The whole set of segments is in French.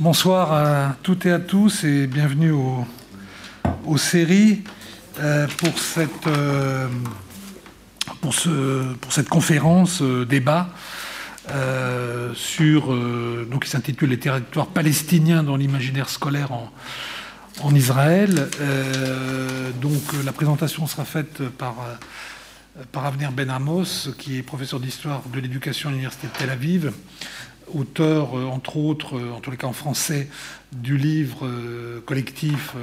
Bonsoir à toutes et à tous et bienvenue aux séries euh, pour, cette, euh, pour, ce, pour cette conférence euh, débat sur, donc, qui s'intitule Les territoires palestiniens dans l'imaginaire scolaire en, Israël. donc la présentation sera faite par par Avenir Ben Amos, qui est professeur d'histoire de l'éducation à l'Université de Tel Aviv, auteur, euh, entre autres, euh, en tous les cas en français, du livre euh, collectif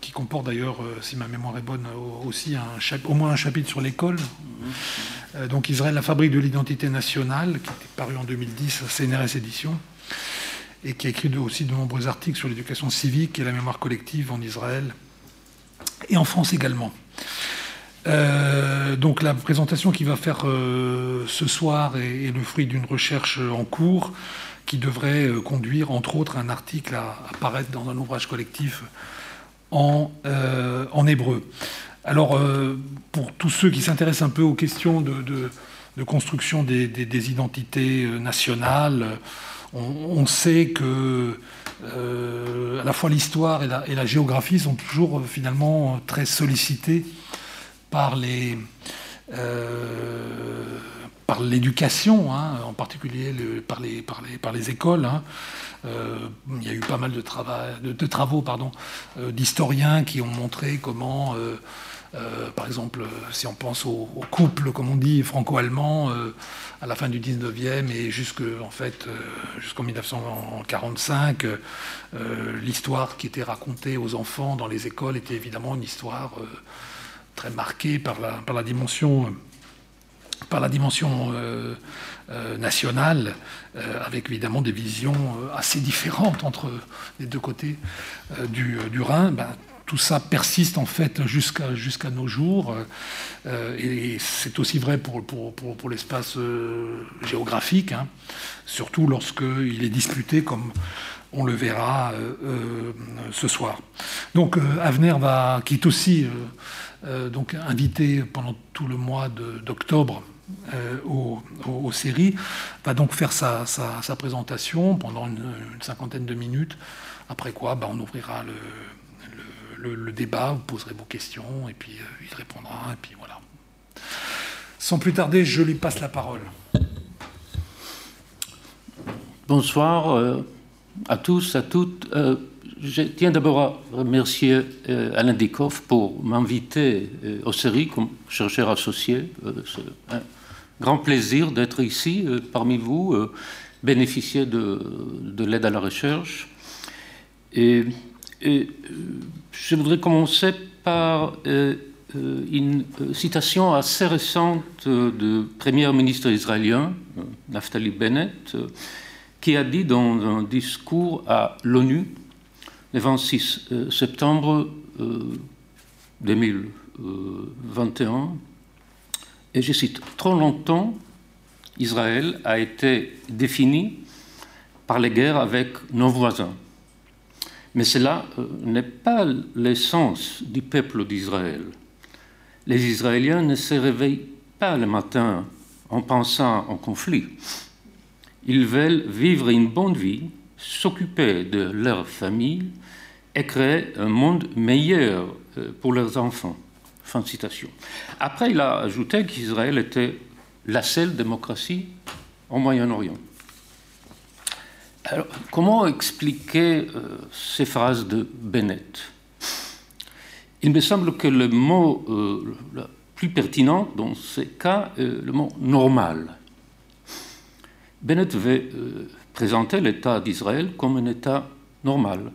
qui comporte d'ailleurs, si ma mémoire est bonne, aussi un au moins un chapitre sur l'école. Mm-hmm. donc Israël, la fabrique de l'identité nationale, qui est paru en 2010 à CNRS Éditions, et qui a écrit aussi de nombreux articles sur l'éducation civique et la mémoire collective en Israël, et en France également. Euh, donc la présentation qu'il va faire euh, ce soir est, le fruit d'une recherche en cours qui devrait euh, conduire, entre autres, un article à apparaître dans un ouvrage collectif en, en hébreu. Alors, pour tous ceux qui s'intéressent un peu aux questions de, construction des, identités nationales, on, sait que à la fois l'histoire et, et la, géographie sont toujours finalement très sollicitées par les euh, par l'éducation, hein, en particulier par, les, par, les, par les écoles. Hein. Euh, il y a eu pas mal de, de, travaux euh, d'historiens qui ont montré comment, par exemple, si on pense au, couple, comme on dit, franco-allemand, à la fin du 19e et jusqu'en en fait, jusqu'en 1945, l'histoire qui était racontée aux enfants dans les écoles était évidemment une histoire très marqué par la, par la dimension, par la dimension euh, euh, nationale, euh, avec évidemment des visions assez différentes entre les deux côtés du, du, Rhin. Ben, tout ça persiste en fait jusqu'à nos jours, et c'est aussi vrai pour, pour, pour, l'espace géographique, hein, surtout lorsqu'il est disputé comme on le verra ce soir. Donc Avenir va, qui est aussi euh, donc invité pendant tout le mois d'octobre euh, aux, séries, va donc faire sa, présentation pendant une, cinquantaine de minutes, après quoi bah, on ouvrira le, débat, vous poserez vos questions, et puis euh, il répondra, et puis voilà. Sans plus tarder, je lui passe la parole. Bonsoir à tous, à toutes. Je tiens d'abord à remercier euh, Alain Dikoff pour m'inviter euh, aux séries comme chercheur associé. Euh, c'est un grand plaisir d'être ici parmi vous, bénéficier de, l'aide à la recherche. Et, je voudrais commencer par une citation assez récente du premier ministre israélien, Naftali Bennett, qui a dit dans un discours à l'ONU le 26 euh, septembre 2021, euh, et je cite, Trop longtemps, Israël a été défini par les guerres avec nos voisins. Mais cela euh, n'est pas l'essence du peuple d'Israël. Les Israéliens ne se réveillent pas le matin en pensant en conflit. Ils veulent vivre une bonne vie, s'occuper de leur famille et créer un monde meilleur euh, pour leurs enfants. Fin de citation. Après, il a ajouté qu'Israël était la seule démocratie au Moyen-Orient. Alors, comment expliquer euh, ces phrases de Bennett? Il me semble que le mot euh, le plus pertinent dans ces cas est le mot normal. Bennett veut présenter l'État d'Israël comme un État normal,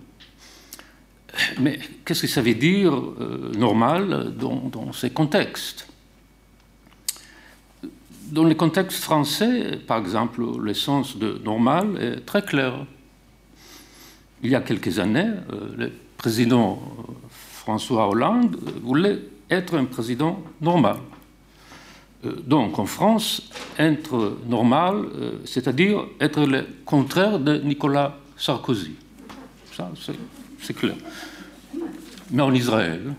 mais qu'est-ce que ça veut dire euh, normal dans, ces contextes? Dans les contextes français, par exemple, le sens de normal est très clair. Il y a quelques années, euh, le président euh, François Hollande voulait être un président normal. Donc en France, être normal, c'est-à-dire être le contraire de Nicolas Sarkozy. Ça, c'est clair mais en Israël.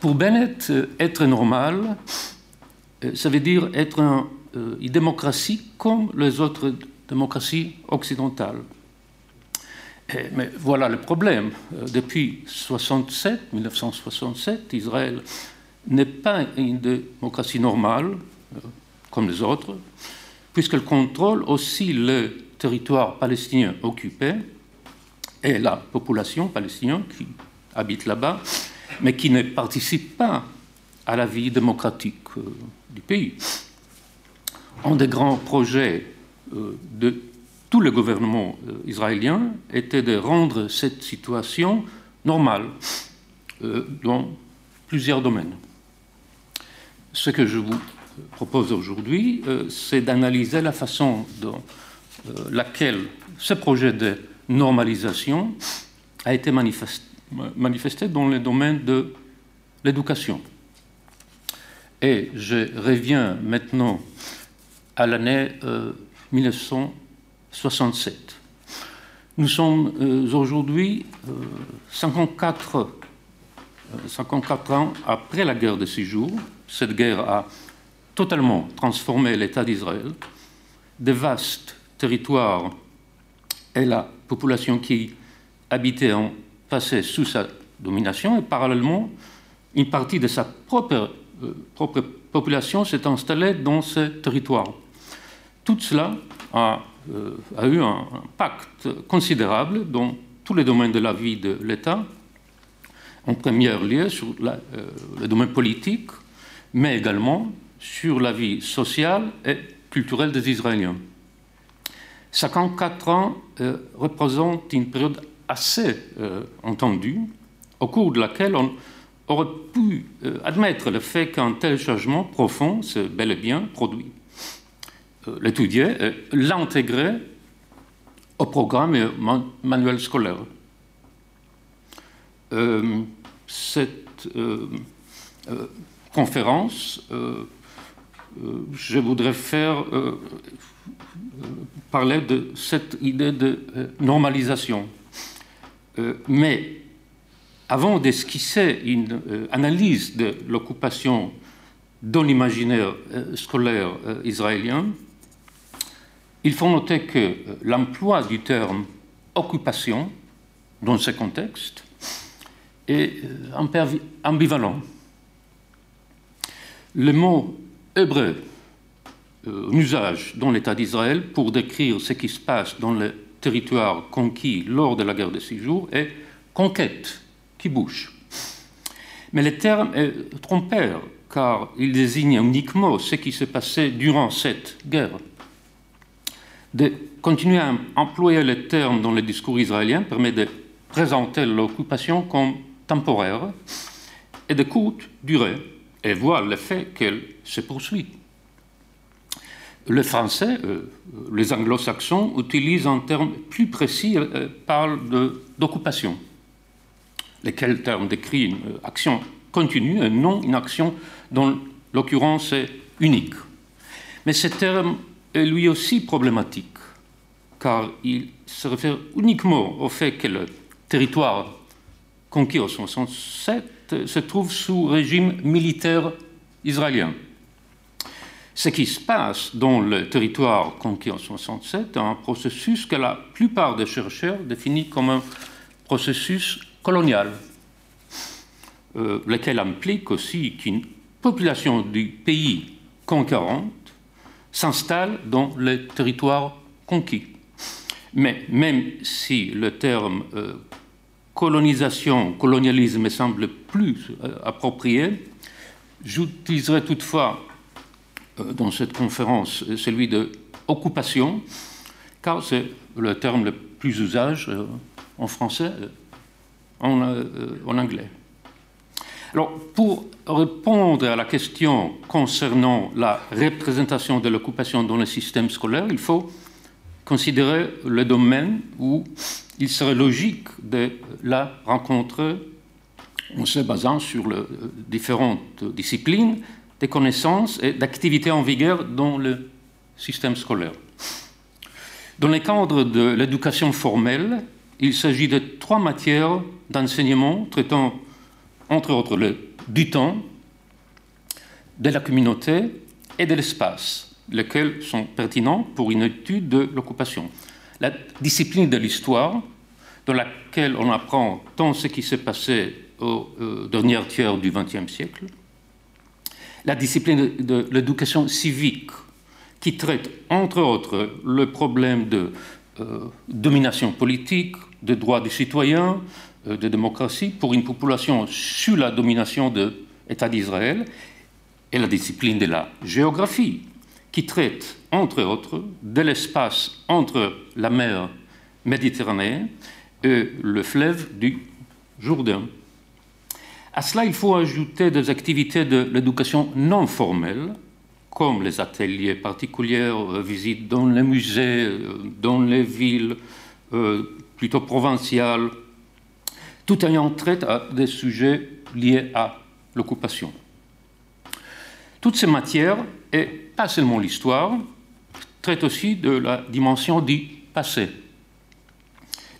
Pour Bennett, être normal, euh, ça veut dire être euh, une démocratie comme les autres démocratie occidentale. mais voilà le problème. Depuis 67, 1967, Israël n'est pas une démocratie normale, comme les autres, puisqu'elle contrôle aussi le territoire palestinien occupé et la population palestinienne qui habite là-bas, mais qui ne participe pas à la vie démocratique euh, du pays. Un des grands projets euh, de tous les gouvernements euh, israéliens était de rendre cette situation normale dans plusieurs domaines. Ce que je vous propose aujourd'hui, c'est d'analyser la façon dont laquelle ce projet de normalisation a été manifesté dans le domaine de l'éducation. Et je reviens maintenant à l'année 1967. Euh, Nous sommes euh, aujourd'hui 54, euh, 54 ans après la guerre de six jours. Cette guerre a totalement transformé l'État d'Israël. Des vastes territoires et la population qui habitait ont passé sous sa domination et parallèlement, une partie de sa propre euh, population s'est installée dans ce territoire. Tout cela a, euh, a eu un impact considérable dans tous les domaines de la vie de l'État, en premier lieu sur euh, le domaine politique, mais également sur la vie sociale et culturelle des Israéliens. 54 ans représentent une période assez entendue, au cours de laquelle on, aurait pu euh, admettre le fait qu'un tel changement profond s'est bel et bien produit. Euh, l'étudier et l'intégrer au programme et manuel scolaire. Euh, cette conférence, je voudrais faire parler de cette idée de normalisation. mais avant d'esquisser une euh, analyse de l'occupation dans l'imaginaire euh, scolaire euh, israélien, il faut noter que l'emploi du terme occupation dans ce contexte est ambivalent. Le mot hébreu en usage dans l'État d'Israël pour décrire ce qui se passe dans le territoire conquis lors de la guerre de six jours est conquête qui bouge. Mais le terme est trompeur, car il désigne uniquement ce qui s'est passé durant cette guerre. De continuer à employer le terme dans le discours israélien permet de présenter l'occupation comme temporaire et de courte durée, et voir le fait qu'elle se poursuit. Le français, euh, les anglo-saxons utilisent un terme plus précis, euh, parlent d'occupation lesquels termes décrit une euh, action continue et non une action dont l'occurrence est unique. Mais ce terme est lui aussi problématique, car il se réfère uniquement au fait que le territoire conquis en 1967 se trouve sous régime militaire israélien. Ce qui se passe dans le territoire conquis en 1967 est un processus que la plupart des chercheurs définissent comme un processus coloniale, euh, lequel implique aussi qu'une population du pays conquérante s'installe dans le territoire conquis. Mais même si le terme euh, colonisation, colonialisme me semble plus euh, approprié, j'utiliserai toutefois dans cette conférence celui de occupation, car c'est le terme le plus usage en français euh, en, anglais. Alors, pour répondre à la question concernant la représentation de l'occupation dans le système scolaire, il faut considérer le domaine où il serait logique de la rencontrer en se basant sur les différentes disciplines, des connaissances et d'activités en vigueur dans le système scolaire. Dans le cadre de l'éducation formelle, il s'agit de trois matières d'enseignement traitant, entre autres, du temps, de la communauté et de l'espace, lesquels sont pertinents pour une étude de l'occupation. La discipline de l'histoire, dans laquelle on apprend tant ce qui s'est passé au euh, dernier tiers du XXe siècle, la discipline de, l'éducation civique, qui traite entre autres le problème de euh, domination politique, de droits des citoyens, euh, de démocratie pour une population sous la domination de l'État d'Israël, et la discipline de la géographie, qui traite entre autres de l'espace entre la mer Méditerranée et le fleuve du Jourdain. À cela, il faut ajouter des activités de l'éducation non formelle, comme les ateliers particuliers, euh, visites dans les musées, euh, dans les villes euh, plutôt provinciales, tout ayant trait à des sujets liés à l'occupation. Toutes ces matières, et pas seulement l'histoire, traitent aussi de la dimension du passé.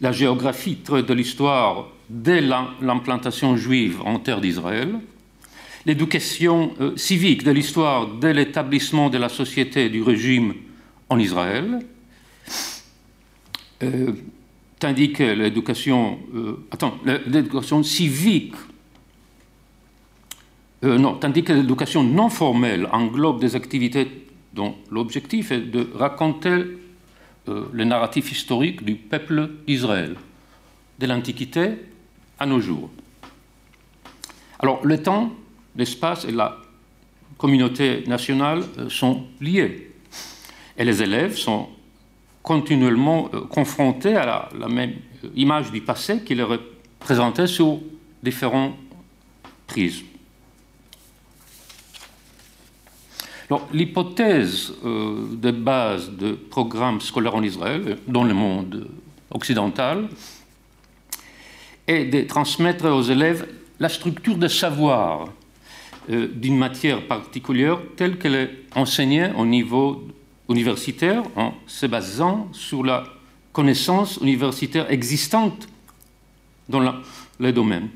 La géographie traite de l'histoire dès l'implantation juive en terre d'Israël, l'éducation euh, civique de l'histoire dès l'établissement de la société du régime en Israël, euh, tandis que l'éducation, euh, attends, l'éducation civique, non, tandis que l'éducation non formelle englobe des activités dont l'objectif est de raconter le narratif historique du peuple d'Israël, de l'Antiquité à nos jours. Alors, le temps, l'espace et la communauté nationale euh, sont liés. Et les élèves sont continuellement euh, confrontés à la, même euh, image du passé qui leur est présentée sur différents prismes. L'hypothèse de base de programmes scolaires en Israël, dans le monde occidental, et de transmettre aux élèves la structure de savoir euh, d'une matière particulière telle qu'elle est enseignée au niveau universitaire en se basant sur la connaissance universitaire existante dans le les domaines.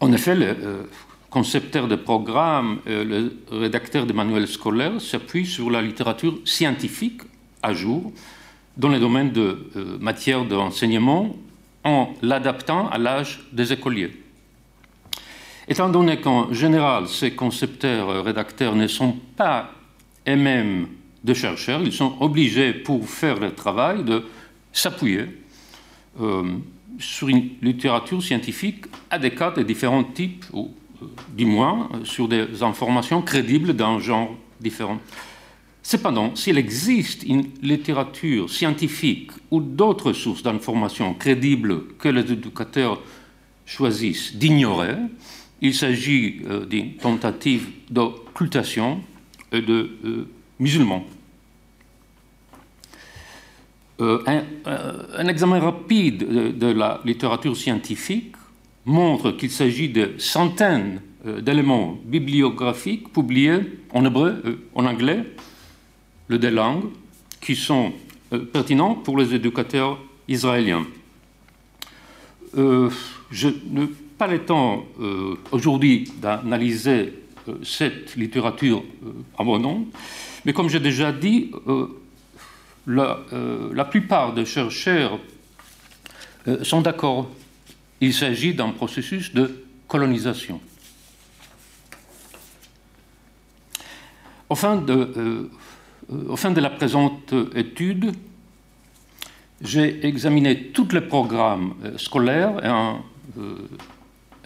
En effet, le euh, concepteur de programme, euh, le rédacteur de manuels scolaires s'appuie sur la littérature scientifique à jour dans les domaines de matière d'enseignement en l'adaptant à l'âge des écoliers. Étant donné qu'en général, ces concepteurs, euh, rédacteurs ne sont pas eux-mêmes de chercheurs, ils sont obligés, pour faire leur travail, de s'appuyer euh, sur une littérature scientifique adéquate de différents types, ou euh, du moins sur des informations crédibles d'un genre différent. Cependant, s'il existe une littérature scientifique ou d'autres sources d'informations crédibles que les éducateurs choisissent d'ignorer, il s'agit euh, d'une tentative d'occultation et de euh, musulmans. Euh, un, examen rapide de, la littérature scientifique montre qu'il s'agit de centaines d'éléments bibliographiques publiés en hébreu, en anglais, le des langues qui sont euh, pertinents pour les éducateurs israéliens. Euh, je n'ai pas le temps euh, aujourd'hui d'analyser cette littérature à mon nom, mais comme j'ai déjà dit, la, la, plupart des chercheurs sont d'accord. Il s'agit d'un processus de colonisation. Enfin, de, au fin de la présente étude, j'ai examiné tous les programmes euh, scolaires et un euh,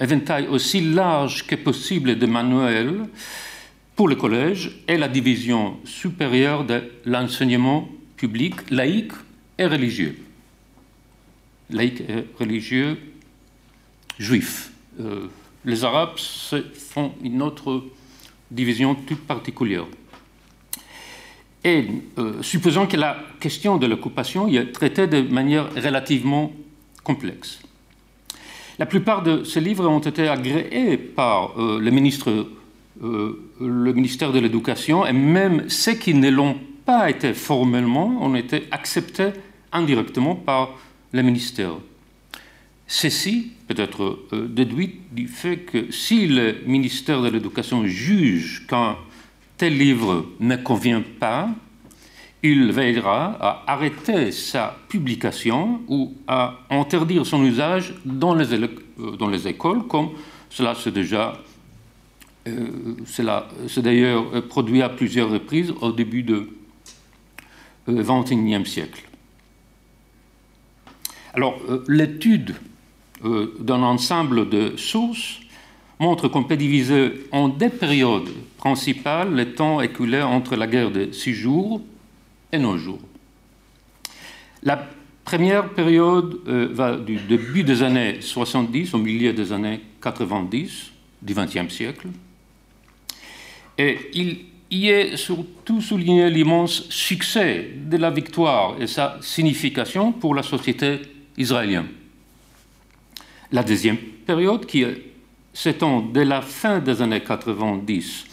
éventail aussi large que possible de manuels pour le collège et la division supérieure de l'enseignement public laïque et religieux. Laïque et religieux juif. Euh, les Arabes font une autre division toute particulière. Et euh, supposons que la question de l'occupation est traitée de manière relativement complexe. La plupart de ces livres ont été agréés par euh, le, ministre, euh, le ministère de l'Éducation et même ceux qui ne l'ont pas été formellement ont été acceptés indirectement par le ministère. Ceci peut être déduit du fait que si le ministère de l'Éducation juge qu'un tel livre ne convient pas, il veillera à arrêter sa publication ou à interdire son usage dans les, euh, écoles, comme cela s'est déjà euh, cela d'ailleurs produit à plusieurs reprises au début du XXIe siècle. Alors, l'étude d'un ensemble de sources montre qu'on peut diviser en deux périodes principales le temps écoulé entre la guerre de six jours et nos jours. La première période euh, va du début des années 70 au milieu des années 90 du XXe siècle. Et il y est surtout souligné l'immense succès de la victoire et sa signification pour la société israélienne. La deuxième période, qui est s'étend de la fin des années 90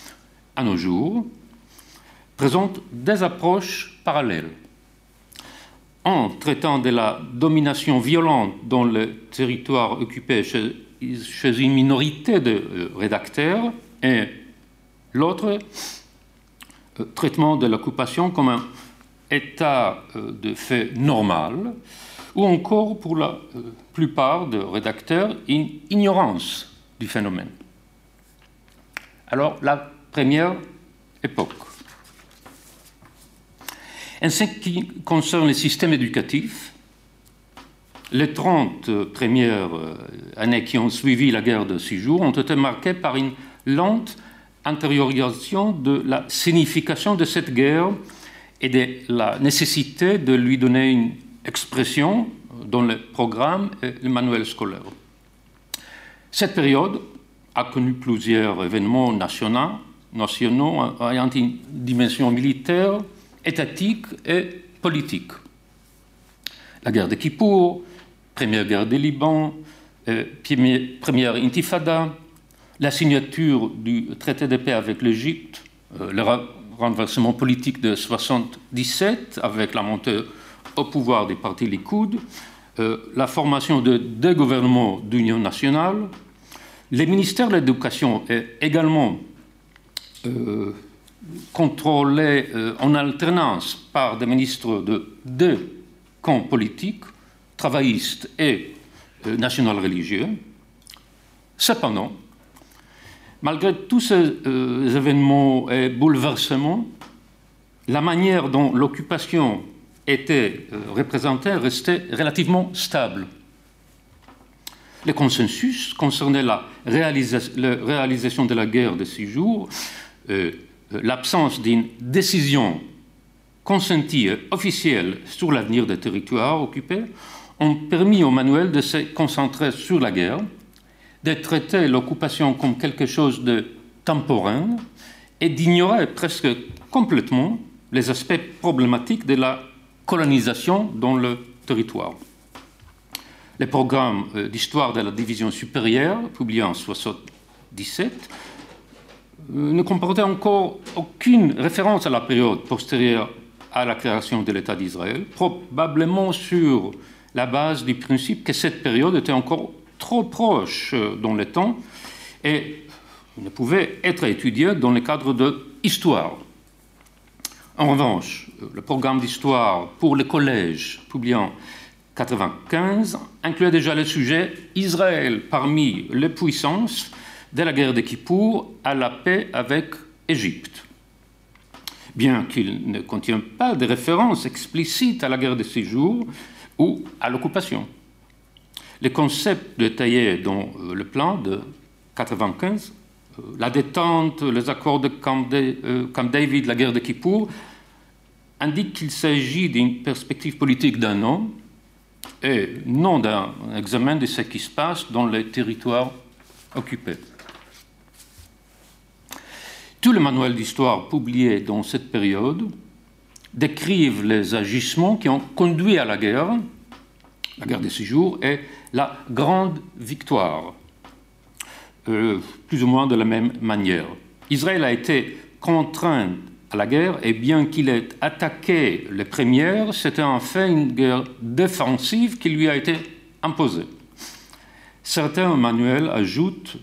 à nos jours, présente des approches parallèles. En traitant de la domination violente dans le territoire occupé chez, une minorité de euh, rédacteurs, et l'autre, euh, traitement de l'occupation comme un état euh, de fait normal, ou encore pour la plupart des rédacteurs, une ignorance du phénomène. Alors, la première époque. En ce qui concerne le système éducatif, les 30 premières euh, années qui ont suivi la guerre de six jours ont été marquées par une lente intériorisation de la signification de cette guerre et de la nécessité de lui donner une expression dans le programme et le manuel scolaire. Cette période a connu plusieurs événements nationaux, ayant une dimension militaire, étatique et politique. La guerre de Kippour, première guerre du Liban, euh, première intifada, la signature du traité de paix avec l'Égypte, euh, le renversement politique de 1977 avec la montée au pouvoir des partis Likoud, la formation de deux gouvernements d'union nationale. Les ministères de l'Éducation est également euh, contrôlés euh, en alternance par des ministres de deux camps politiques, travaillistes et national-religieux. Cependant, malgré tous ces événements et bouleversements, la manière dont l'occupation était euh, représenté restait relativement stable. Le consensus concernait la, réalisation de la guerre de six jours, euh, euh, l'absence d'une décision consentie officielle sur l'avenir des territoires occupés, ont permis au manuel de se concentrer sur la guerre, de traiter l'occupation comme quelque chose de temporaire et d'ignorer presque complètement les aspects problématiques de la colonisation dans le territoire. Les programmes euh, d'histoire de la division supérieure, publiés en 1977, euh, ne comportaient encore aucune référence à la période postérieure à la création de l'État d'Israël, probablement sur la base du principe que cette période était encore trop proche euh, dans le temps et ne pouvait être étudiée dans le cadre de l'histoire. En revanche, le programme d'histoire pour le collège, publié en 1995, incluait déjà le sujet Israël parmi les puissances de la guerre de Kippour à la paix avec Égypte. Bien qu'il ne contienne pas de référence explicite à la guerre de six jours ou à l'occupation. Les concepts détaillés dans euh, le plan de 1995 euh, la détente, les accords de Camp, euh, David, la guerre de Kippour, indique qu'il s'agit d'une perspective politique d'un an et non d'un examen de ce qui se passe dans les territoires occupés. Tous les manuels d'histoire publiés dans cette période décrivent les agissements qui ont conduit à la guerre, la guerre des six jours, et la grande victoire, euh, plus ou moins de la même manière. Israël a été contraint à la guerre, et bien qu'il ait attaqué les premières, c'était en fait une guerre défensive qui lui a été imposée. Certains manuels ajoutent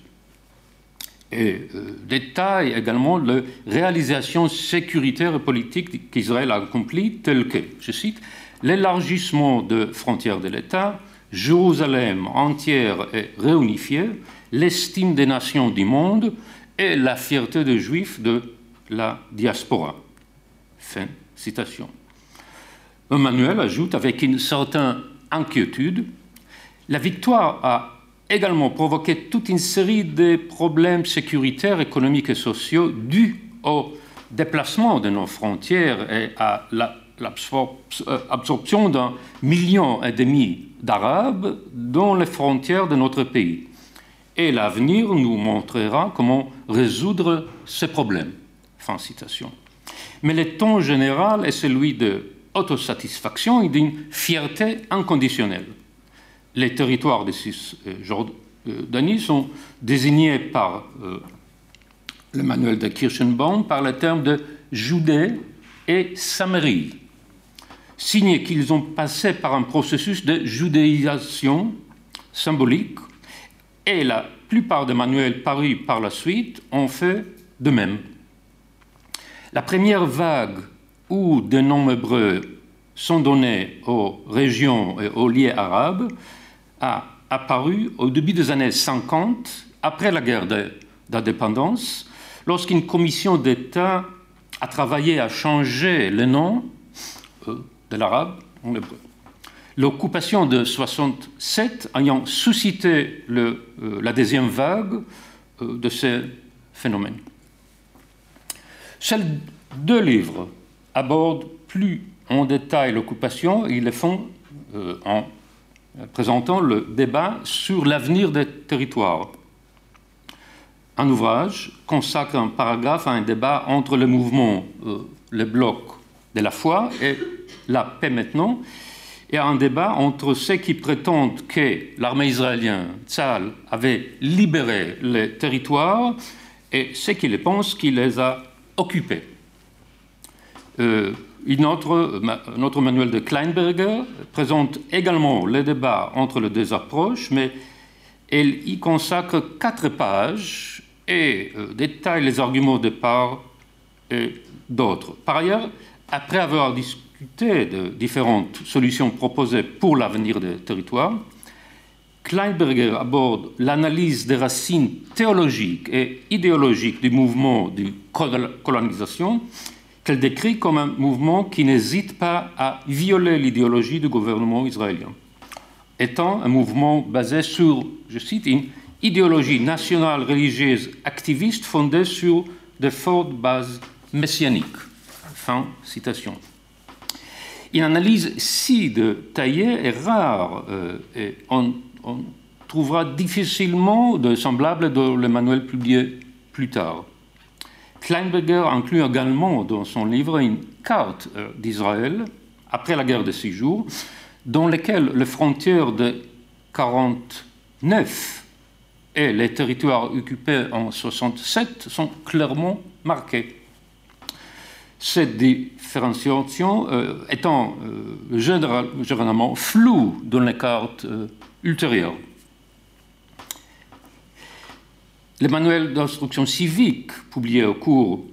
et détaille également la réalisation sécuritaire et politique qu'Israël a accomplie, telle que, je cite, l'élargissement de frontières de l'État, Jérusalem entière et réunifiée, l'estime des nations du monde et la fierté des Juifs de la diaspora. Fin citation. Emmanuel ajoute avec une certaine inquiétude La victoire a également provoqué toute une série de problèmes sécuritaires, économiques et sociaux dus au déplacement de nos frontières et à l'absorption d'un million et demi d'Arabes dans les frontières de notre pays. Et l'avenir nous montrera comment résoudre ces problèmes. Mais le ton général est celui de autosatisfaction et d'une fierté inconditionnelle. Les territoires de Cisjordanie sont désignés par euh, le manuel de Kirchenbaum par le terme de Judée et Samarie, signe qu'ils ont passé par un processus de judéisation symbolique et la plupart des manuels parus par la suite ont fait de même. La première vague où de noms hébreux sont donnés aux régions et aux lieux arabes a apparu au début des années 50, après la guerre d'indépendance, lorsqu'une commission d'État a travaillé à changer le nom euh, de l'arabe en hébreu. L'occupation de 67 ayant suscité euh, la deuxième vague euh, de ces phénomènes. Seuls deux livres abordent plus en détail l'occupation et ils le font euh, en présentant le débat sur l'avenir des territoires. Un ouvrage consacre un paragraphe à un débat entre le mouvement, euh, le bloc de la foi et la paix maintenant, et un débat entre ceux qui prétendent que l'armée israélienne, Tzal, avait libéré les territoires et ceux qui les pensent qu'il les a occupé. Euh, notre, notre, manuel de Kleinberger présente également les débats entre les deux approches, mais elle y consacre quatre pages et euh, détaille les arguments de part et d'autres. Par ailleurs, après avoir discuté de différentes solutions proposées pour l'avenir des territoires, Kleinberger aborde l'analyse des racines théologiques et idéologiques du mouvement de colonisation, qu'elle décrit comme un mouvement qui n'hésite pas à violer l'idéologie du gouvernement israélien, étant un mouvement basé sur, je cite, une idéologie nationale religieuse activiste fondée sur de fortes bases messianiques. Fin citation. Une analyse si détaillée est rare euh, et on on trouvera difficilement de semblables dans le manuel publié plus tard. Kleinberger inclut également dans son livre une carte euh, d'Israël après la guerre de six jours, dans laquelle les frontières de 49 et les territoires occupés en 67 sont clairement marqués. Cette différenciation euh, étant euh, généralement floue dans les cartes ultérieure. Les manuels d'instruction civique publiés au cours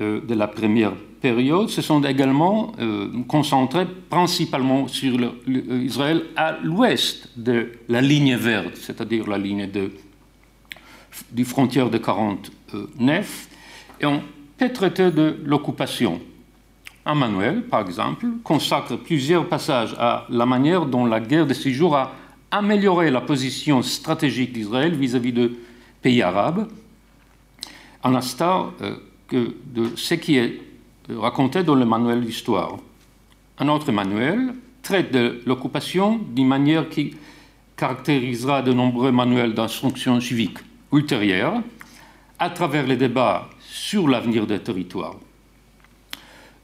euh, de la première période se sont également euh, concentrés principalement sur Israël à l'ouest de la ligne verte, c'est-à-dire la ligne de, du frontière de 49, et ont traité de l'occupation. Un manuel, par exemple, consacre plusieurs passages à la manière dont la guerre de six jours a améliorer la position stratégique d'Israël vis-à-vis de pays arabes, en instar euh, que de ce qui est raconté dans le manuel d'histoire. Un autre manuel traite de l'occupation d'une manière qui caractérisera de nombreux manuels d'instruction civique ultérieurs à travers les débats sur l'avenir des territoires.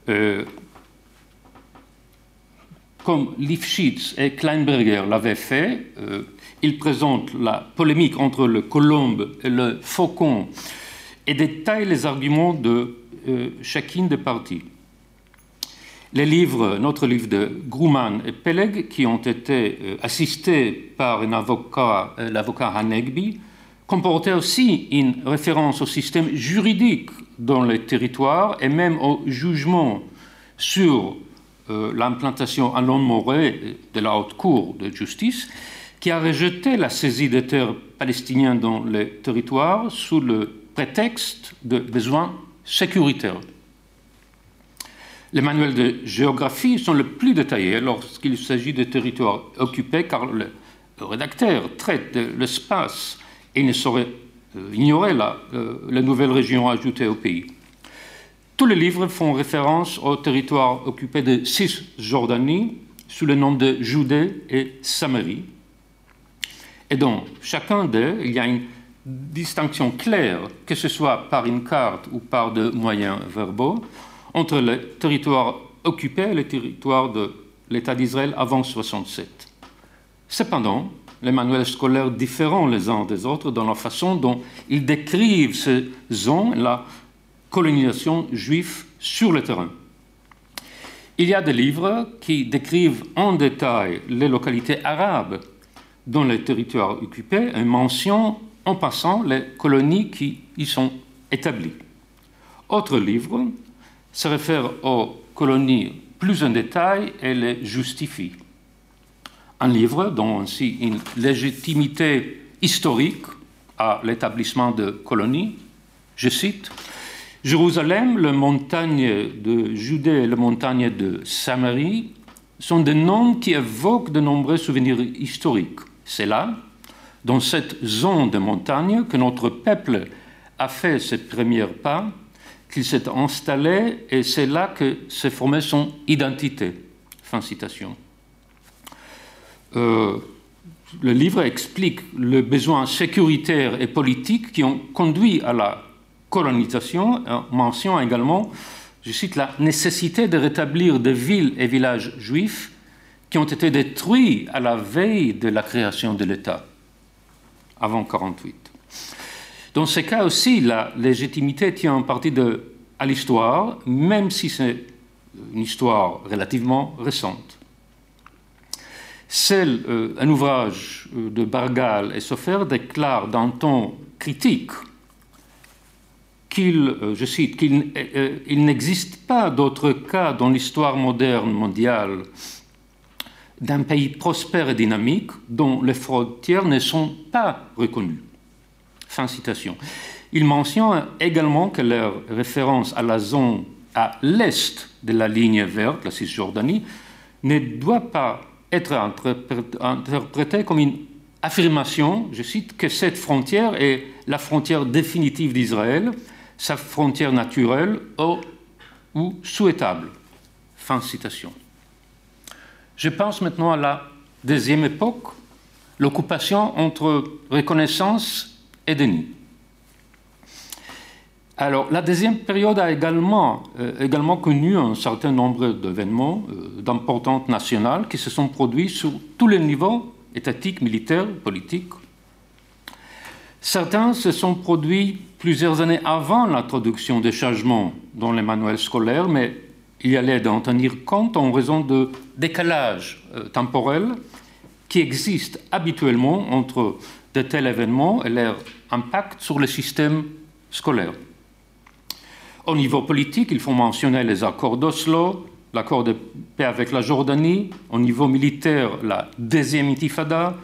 Euh, comme Lifshitz et Kleinberger l'avaient fait, euh, il présente la polémique entre le colombe et le faucon et détaille les arguments de euh, chacune des parties. Les livres, notre livre de Grumman et Peleg, qui ont été euh, assistés par avocat, l'avocat Hanegbi, comportait aussi une référence au système juridique dans les territoires et même au jugement sur euh, l'implantation à Moret de la Haute Cour de justice, qui a rejeté la saisie des terres palestiniennes dans les territoires sous le prétexte de besoins sécuritaires. Les manuels de géographie sont les plus détaillés lorsqu'il s'agit de territoires occupés, car le, rédacteur traite de l'espace et ne saurait euh, ignorer euh, la nouvelle région ajoutée au pays. Tous les livres font référence au territoire occupé de Cisjordanie sous le nom de Judée et Samarie. Et dans chacun d'eux, il y a une distinction claire, que ce soit par une carte ou par de moyens verbaux, entre les territoires occupés et les territoires de l'État d'Israël avant 67. Cependant, les manuels scolaires diffèrent les uns des autres dans la façon dont ils décrivent ces zones, la colonisation juive sur le terrain. Il y a des livres qui décrivent en détail les localités arabes dans les territoires occupés et mentionnent en passant les colonies qui y sont établies. Autres livres se réfèrent aux colonies plus en détail et les justifient. Un livre dont ainsi une légitimité historique à l'établissement de colonies, je cite, Jérusalem, la montagne de Judée et la montagne de Samarie sont des noms qui évoquent de nombreux souvenirs historiques. C'est là, dans cette zone de montagne, que notre peuple a fait ses premiers pas qu'il s'est installé et c'est là que s'est formée son identité. Fin citation. Euh, le livre explique le besoin sécuritaire et politique qui ont conduit à la colonisation, mentionne également, je cite, la nécessité de rétablir des villes et villages juifs qui ont été détruits à la veille de la création de l'État, avant 1948. Dans ce cas aussi, la légitimité tient en partie à l'histoire, même si c'est une histoire relativement récente. Celle, euh, un ouvrage euh, de Bargal et Sofer déclare d'un ton critique qu'il, euh, je cite, qu'il n'existe pas d'autre cas dans l'histoire moderne mondiale d'un pays prospère et dynamique dont les frontières ne sont pas reconnues. Fin citation. Il mentionne également que leur référence à la zone à l'est de la ligne verte, la Cisjordanie, ne doit pas être interprétée comme une affirmation, je cite, que cette frontière est la frontière définitive d'Israël, sa frontière naturelle ou souhaitable. Fin citation. Je pense maintenant à la deuxième époque, l'occupation entre reconnaissance et déni. Alors, la deuxième période a également, euh, également connu un certain nombre d'événements euh, d'importance nationale qui se sont produits sur tous les niveaux, étatiques, militaires, politiques. Certains se sont produits plusieurs années avant l'introduction des changements dans les manuels scolaires, mais il y allait d'en tenir compte en raison de décalage euh, temporel qui existe habituellement entre de tels événements et leur impact sur le système scolaire. Au niveau politique, il faut mentionner les accords d'Oslo, l'accord de paix avec la Jordanie, au niveau militaire, la deuxième intifada,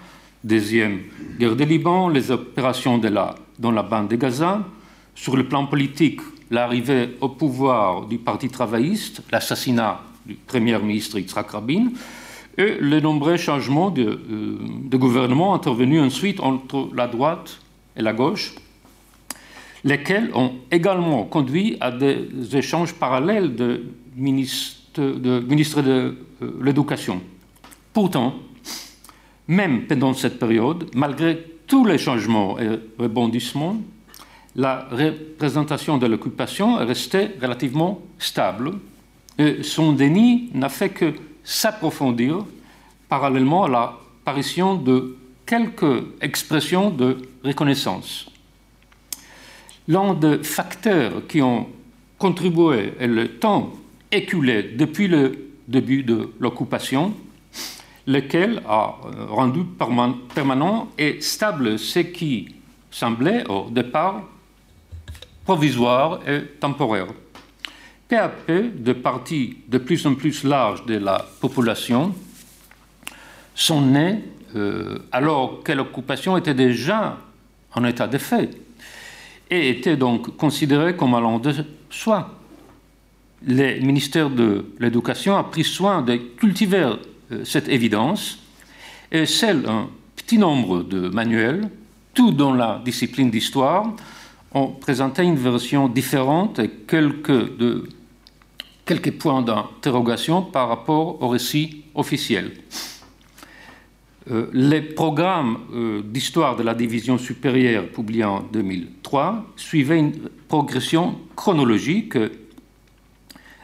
deuxième guerre du Liban, les opérations de la, dans la bande de Gaza. Sur le plan politique, l'arrivée au pouvoir du Parti travailliste, l'assassinat du Premier ministre Yitzhak Rabin, et les nombreux changements de, euh, gouvernement intervenus ensuite entre la droite et la gauche, lesquels ont également conduit à des échanges parallèles de ministres de, ministre de euh, l'Éducation. Pourtant, même pendant cette période, malgré tous les changements et rebondissements, la représentation de l'occupation est restée relativement stable et son déni n'a fait que s'approfondir parallèlement à l'apparition de quelques expressions de reconnaissance. L'un des facteurs qui ont contribué est le temps écoulé depuis le début de l'occupation, lequel a rendu permanent et stable ce qui, semblait au départ provisoire et temporaire. Peu à peu, de parties de plus en plus larges de la population sont nées euh, alors que l'occupation était déjà en état de fait et était donc considérée comme allant de soi. Le ministère de l'Éducation a pris soin de cultiver euh, cette évidence et celle un petit nombre de manuels, tout dans la discipline d'histoire, ont présenté une version différente et quelques, points d'interrogation par rapport au récit officiel. Euh, les programmes euh, d'histoire de la division supérieure publiés en 2003 suivaient une progression chronologique euh,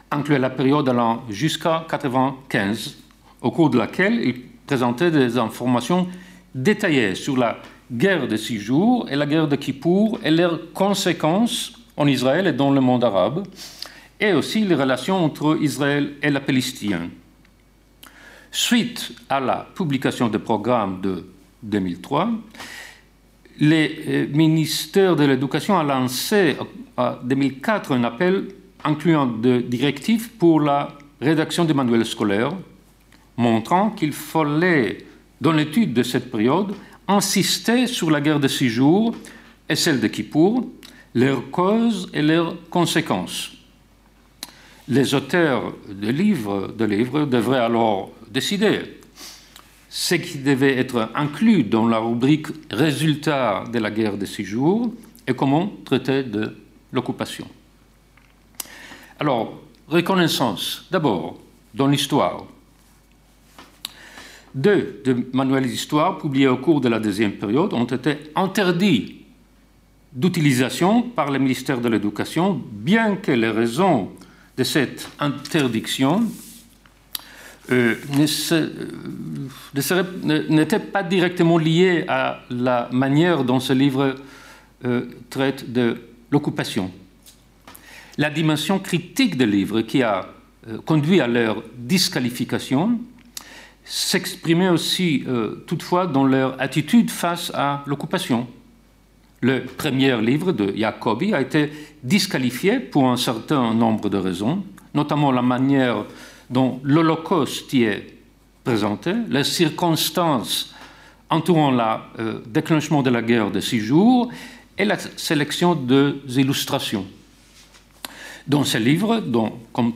incluant la période allant jusqu'à 1995, au cours de laquelle ils présentaient des informations détaillées sur la guerre de six jours et la guerre de Kippour et leurs conséquences en Israël et dans le monde arabe, et aussi les relations entre Israël et la Palestine. Suite à la publication du programme de 2003, le euh, ministère de l'Éducation a lancé en 2004 un appel incluant des directives pour la rédaction des manuels scolaires, montrant qu'il fallait, dans l'étude de cette période, insister sur la guerre de six jours et celle de Kippour, leurs causes et leurs conséquences. Les auteurs de livres, de livres devraient alors décider ce qui devait être inclus dans la rubrique Résultats de la guerre de six jours et comment traiter de l'occupation. Alors, reconnaissance, d'abord, dans l'histoire. Deux de manuels d'histoire publiés au cours de la deuxième période ont été interdits d'utilisation par le ministère de l'Éducation, bien que les raisons de cette interdiction euh, n'était pas directement lié à la manière dont ce livre euh, traite de l'occupation. La dimension critique du livre qui a euh, conduit à leur disqualification s'exprimait aussi toutefois dans leur attitude face à l'occupation. Le premier livre de Jacobi a été disqualifié pour un certain nombre de raisons, notamment la manière dont l'Holocauste y est présenté, les circonstances entourant le euh, déclenchement de la guerre de six jours et la sélection des illustrations. Dans ce livre, comme,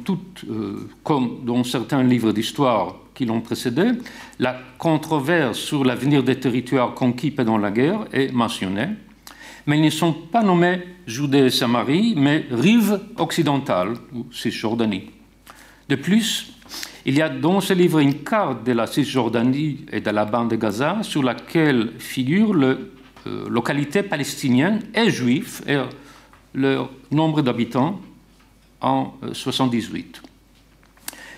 euh, comme dans certains livres d'histoire qui l'ont précédé, la controverse sur l'avenir des territoires conquis pendant la guerre est mentionnée, mais ils ne sont pas nommés Judée et Samarie, mais rive occidentale ou Cisjordanie. De plus, il y a dans ce livre une carte de la Cisjordanie et de la bande de Gaza sur laquelle figure la euh, localité palestinienne et juive et leur nombre d'habitants en 78. Euh,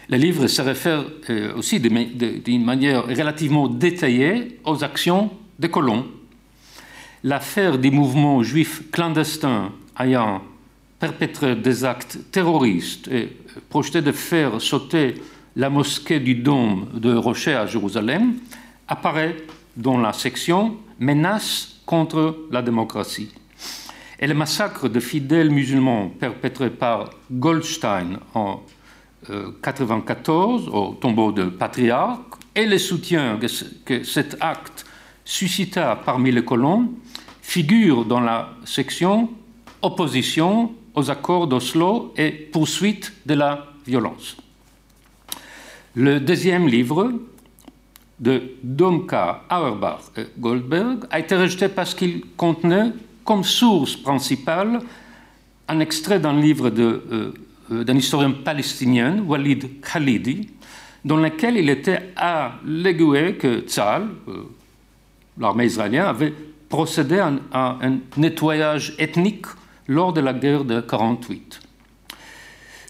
le livre se réfère euh, aussi d'une manière relativement détaillée aux actions des colons. L'affaire des mouvements juifs clandestins ayant perpétré des actes terroristes et projeté de faire sauter la mosquée du Dôme de Rocher à Jérusalem apparaît dans la section Menace contre la démocratie. Et le massacre de fidèles musulmans perpétré par Goldstein en 1994 euh, au tombeau de patriarche et le soutien que cet acte suscita parmi les colons figurent dans la section Opposition aux accords d'Oslo et poursuite de la violence. Le deuxième livre de Domka, Auerbach et Goldberg a été rejeté parce qu'il contenait comme source principale un extrait d'un livre euh, euh, d'un historien palestinien, Walid Khalidi, dans lequel il était allégué que Tzal, euh, l'armée israélienne, avait procédé à un nettoyage ethnique lors de la guerre de 48.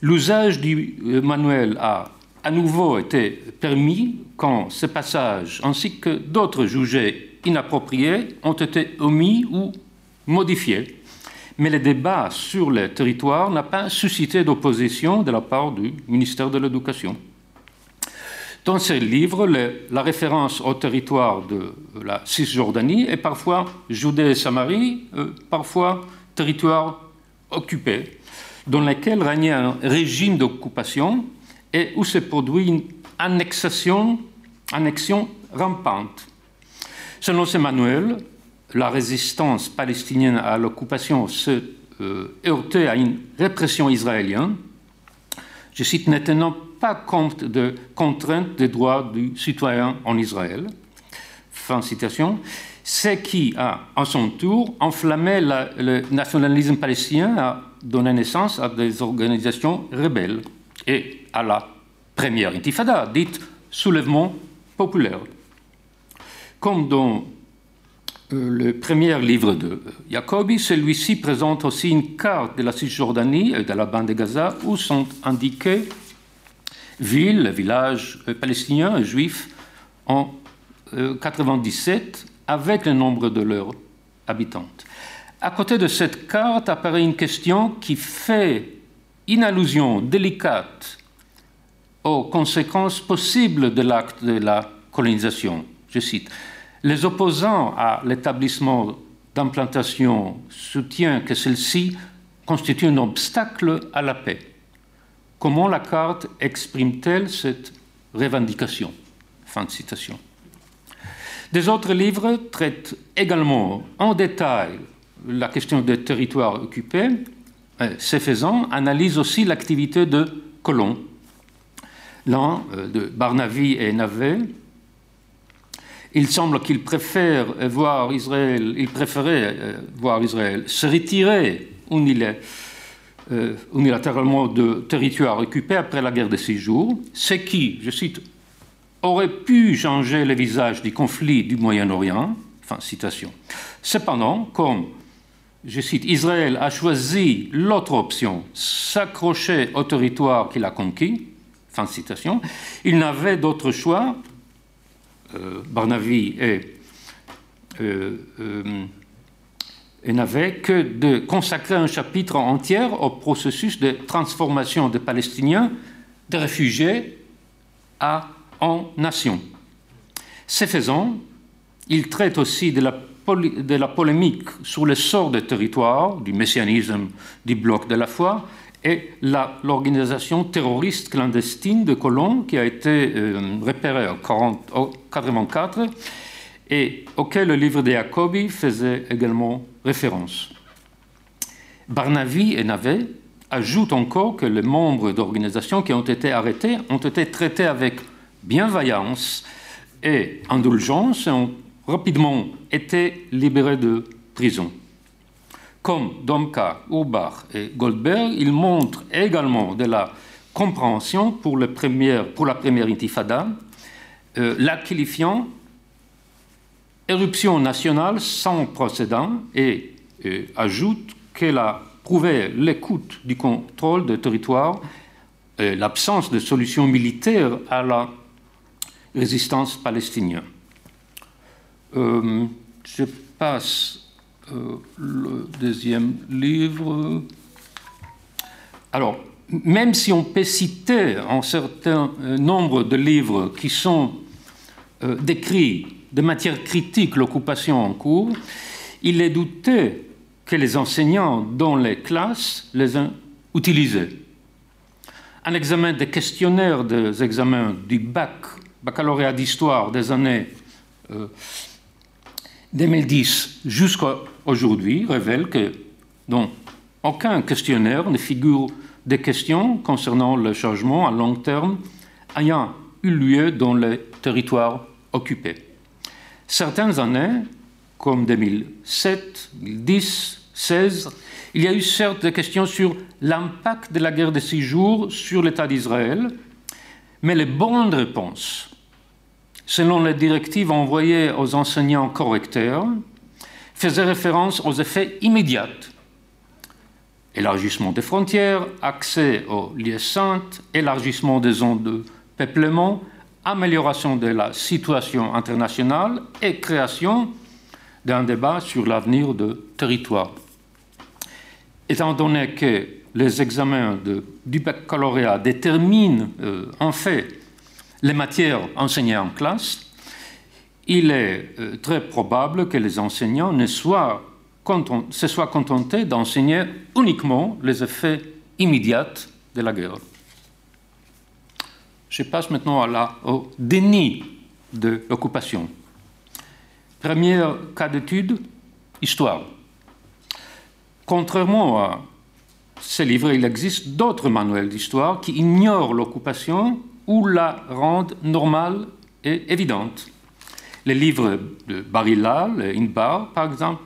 L'usage du euh, manuel a à nouveau été permis quand ce passage, ainsi que d'autres jugés inappropriés, ont été omis ou modifiés. Mais le débat sur le territoire n'a pas suscité d'opposition de la part du ministère de l'Éducation. Dans ces livres, la référence au territoire de la Cisjordanie est parfois Judée et Samarie, euh, parfois territoire occupé, dans lequel régnait un régime d'occupation et où se produit une annexation, annexion rampante. Selon Emmanuel, la résistance palestinienne à l'occupation se euh, heurtait à une répression israélienne, je cite, ne pas compte de contraintes des droits du citoyen en Israël. Fin citation. Ce qui a, à son tour, enflammé le nationalisme palestinien, a donné naissance à des organisations rebelles et à la première intifada, dite soulèvement populaire. Comme dans le premier livre de Jacobi, celui-ci présente aussi une carte de la Cisjordanie et de la bande de Gaza où sont indiquées villes, villages euh, palestiniens et juifs en 1997 euh, avec le nombre de leurs habitantes. À côté de cette carte apparaît une question qui fait une allusion délicate aux conséquences possibles de l'acte de la colonisation. Je cite Les opposants à l'établissement d'implantation soutiennent que celle-ci constitue un obstacle à la paix. Comment la carte exprime-t-elle cette revendication? Fin de citation. Des autres livres traitent également en détail la question des territoires occupés. Ces faisant, analysent aussi l'activité de colons. L'un euh, de Barnavi et Navet. Il semble qu'il préfère voir Israël, il préférait euh, voir Israël se retirer euh, unilatéralement de territoires occupés après la guerre de six jours, ce qui, je cite, aurait pu changer le visage du conflit du Moyen-Orient? Fin citation. Cependant, comme je cite, Israël a choisi l'autre option, s'accrocher au territoire qu'il a conquis, fin citation, il n'avait d'autre choix, euh, Barnavi et, euh, euh, n'avait que de consacrer un chapitre entier au processus de transformation des Palestiniens, des réfugiés, à, en nation. Ce faisant, il traite aussi de la de la polémique sur le sort des territoires, du messianisme du bloc de la foi, et l'organisation terroriste clandestine de colons qui a été euh, repérée en 1984 et auquel le livre de Jacobi faisait également référence. Barnavi et Navet ajoutent encore que les membres d'organisations qui ont été arrêtés ont été traités avec bienveillance et indulgence et ont rapidement été libérés de prison. Comme Domka, Urbach et Goldberg, il montre également de la compréhension pour, le pour la première intifada, euh, la qualifiant éruption nationale sans précédent et euh, ajoute qu'elle a prouvé l'écoute du contrôle des territoires, et l'absence de solution militaire à la résistance palestinienne. Euh, je passe euh, le deuxième livre. Alors, même si on peut citer un certain euh, nombre de livres qui sont décrits de matière critique l'occupation en cours, il est douté que les enseignants dans les classes les ont utilisés. Un examen des questionnaires des examens du bac, baccalauréat d'histoire des années 2010 jusqu'à aujourd'hui révèle que dans aucun questionnaire ne figure des questions concernant le changement à long terme ayant eu lieu dans les territoires occupés. Certaines années, comme 2007, 2010, 2016, il y a eu certes des questions sur l'impact de la guerre de six jours sur l'État d'Israël, mais les bonnes réponses selon les directives envoyées aux enseignants correcteurs, faisait référence aux effets immédiats. Élargissement des frontières, accès aux lieux saintes, élargissement des zones de peuplement, amélioration de la situation internationale et création d'un débat sur l'avenir de territoire. Étant donné que les examens de, du baccalauréat déterminent euh, en fait les matières enseignées en classe, il est euh, très probable que les enseignants ne soient se soient contentés d'enseigner uniquement les effets immédiats de la guerre. Je passe maintenant à la, au déni de l'occupation. Premier cas d'étude, histoire. Contrairement à ces livres, il existe d'autres manuels d'histoire qui ignorent l'occupation ou la rendent normale et évidente. Les livres de Barillal et Inbar, par exemple,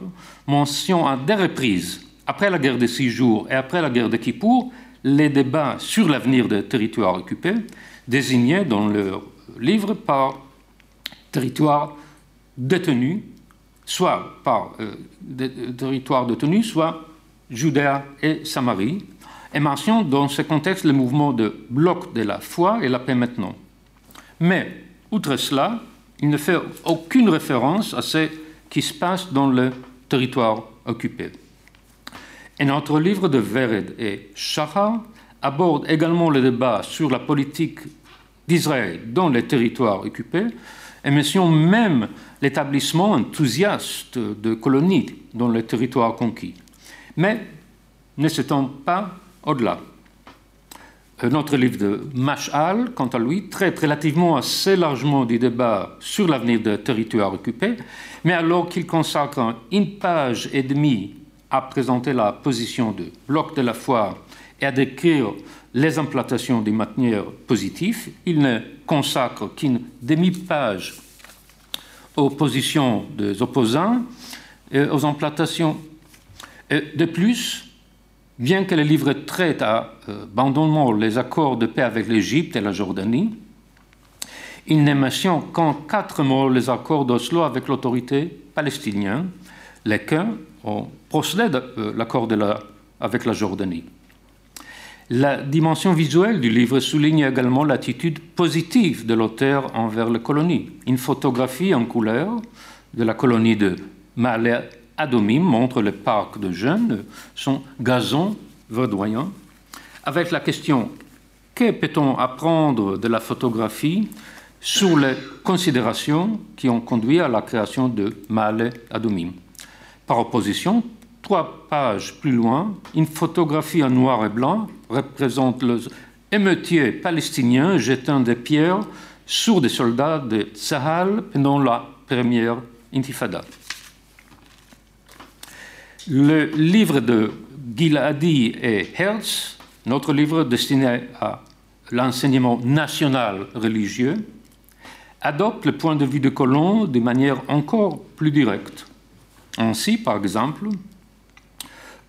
mentionnent à des reprises, après la guerre des Six Jours et après la guerre de Kippour, les débats sur l'avenir des territoires occupés, désignés dans leurs livres par territoires détenus, soit par euh, territoires détenus, soit Judéa et Samarie, et mentionne dans ce contexte le mouvement de bloc de la foi et la paix maintenant. Mais, outre cela, il ne fait aucune référence à ce qui se passe dans le territoire occupé. Et notre livre de Vered et Shahar aborde également le débat sur la politique d'Israël dans les territoires occupés et mentionne même l'établissement enthousiaste de colonies dans les territoires conquis. Mais ne s'étend pas au-delà. Euh, notre livre de Mashal, quant à lui, traite relativement assez largement du débat sur l'avenir des territoires occupés, mais alors qu'il consacre une page et demie à présenter la position du bloc de la foi et à décrire les implantations des manière positive, il ne consacre qu'une demi-page aux positions des opposants et aux implantations. de plus, Bien que le livre traite à euh, abandonnement les accords de paix avec l'Égypte et la Jordanie, il ne mentionne qu'en quatre mots les accords d'Oslo avec l'autorité palestinienne, lesquels ont procédé euh, l'accord avec la Jordanie. La dimension visuelle du livre souligne également l'attitude positive de l'auteur envers les colonies. Une photographie en couleur de la colonie de Malé Adomim montre le parc de jeunes, son gazon verdoyant, avec la question que peut-on apprendre de la photographie sur les considérations qui ont conduit à la création de Male Adomim? Par opposition, trois pages plus loin, une photographie en noir et blanc représente les émeutiers palestiniens jetant des pierres sur des soldats de Sahel pendant la première intifada. Le livre de Giladi et Hertz, notre livre destiné à l'enseignement national religieux, adopte le point de vue de Colomb de manière encore plus directe. Ainsi, par exemple,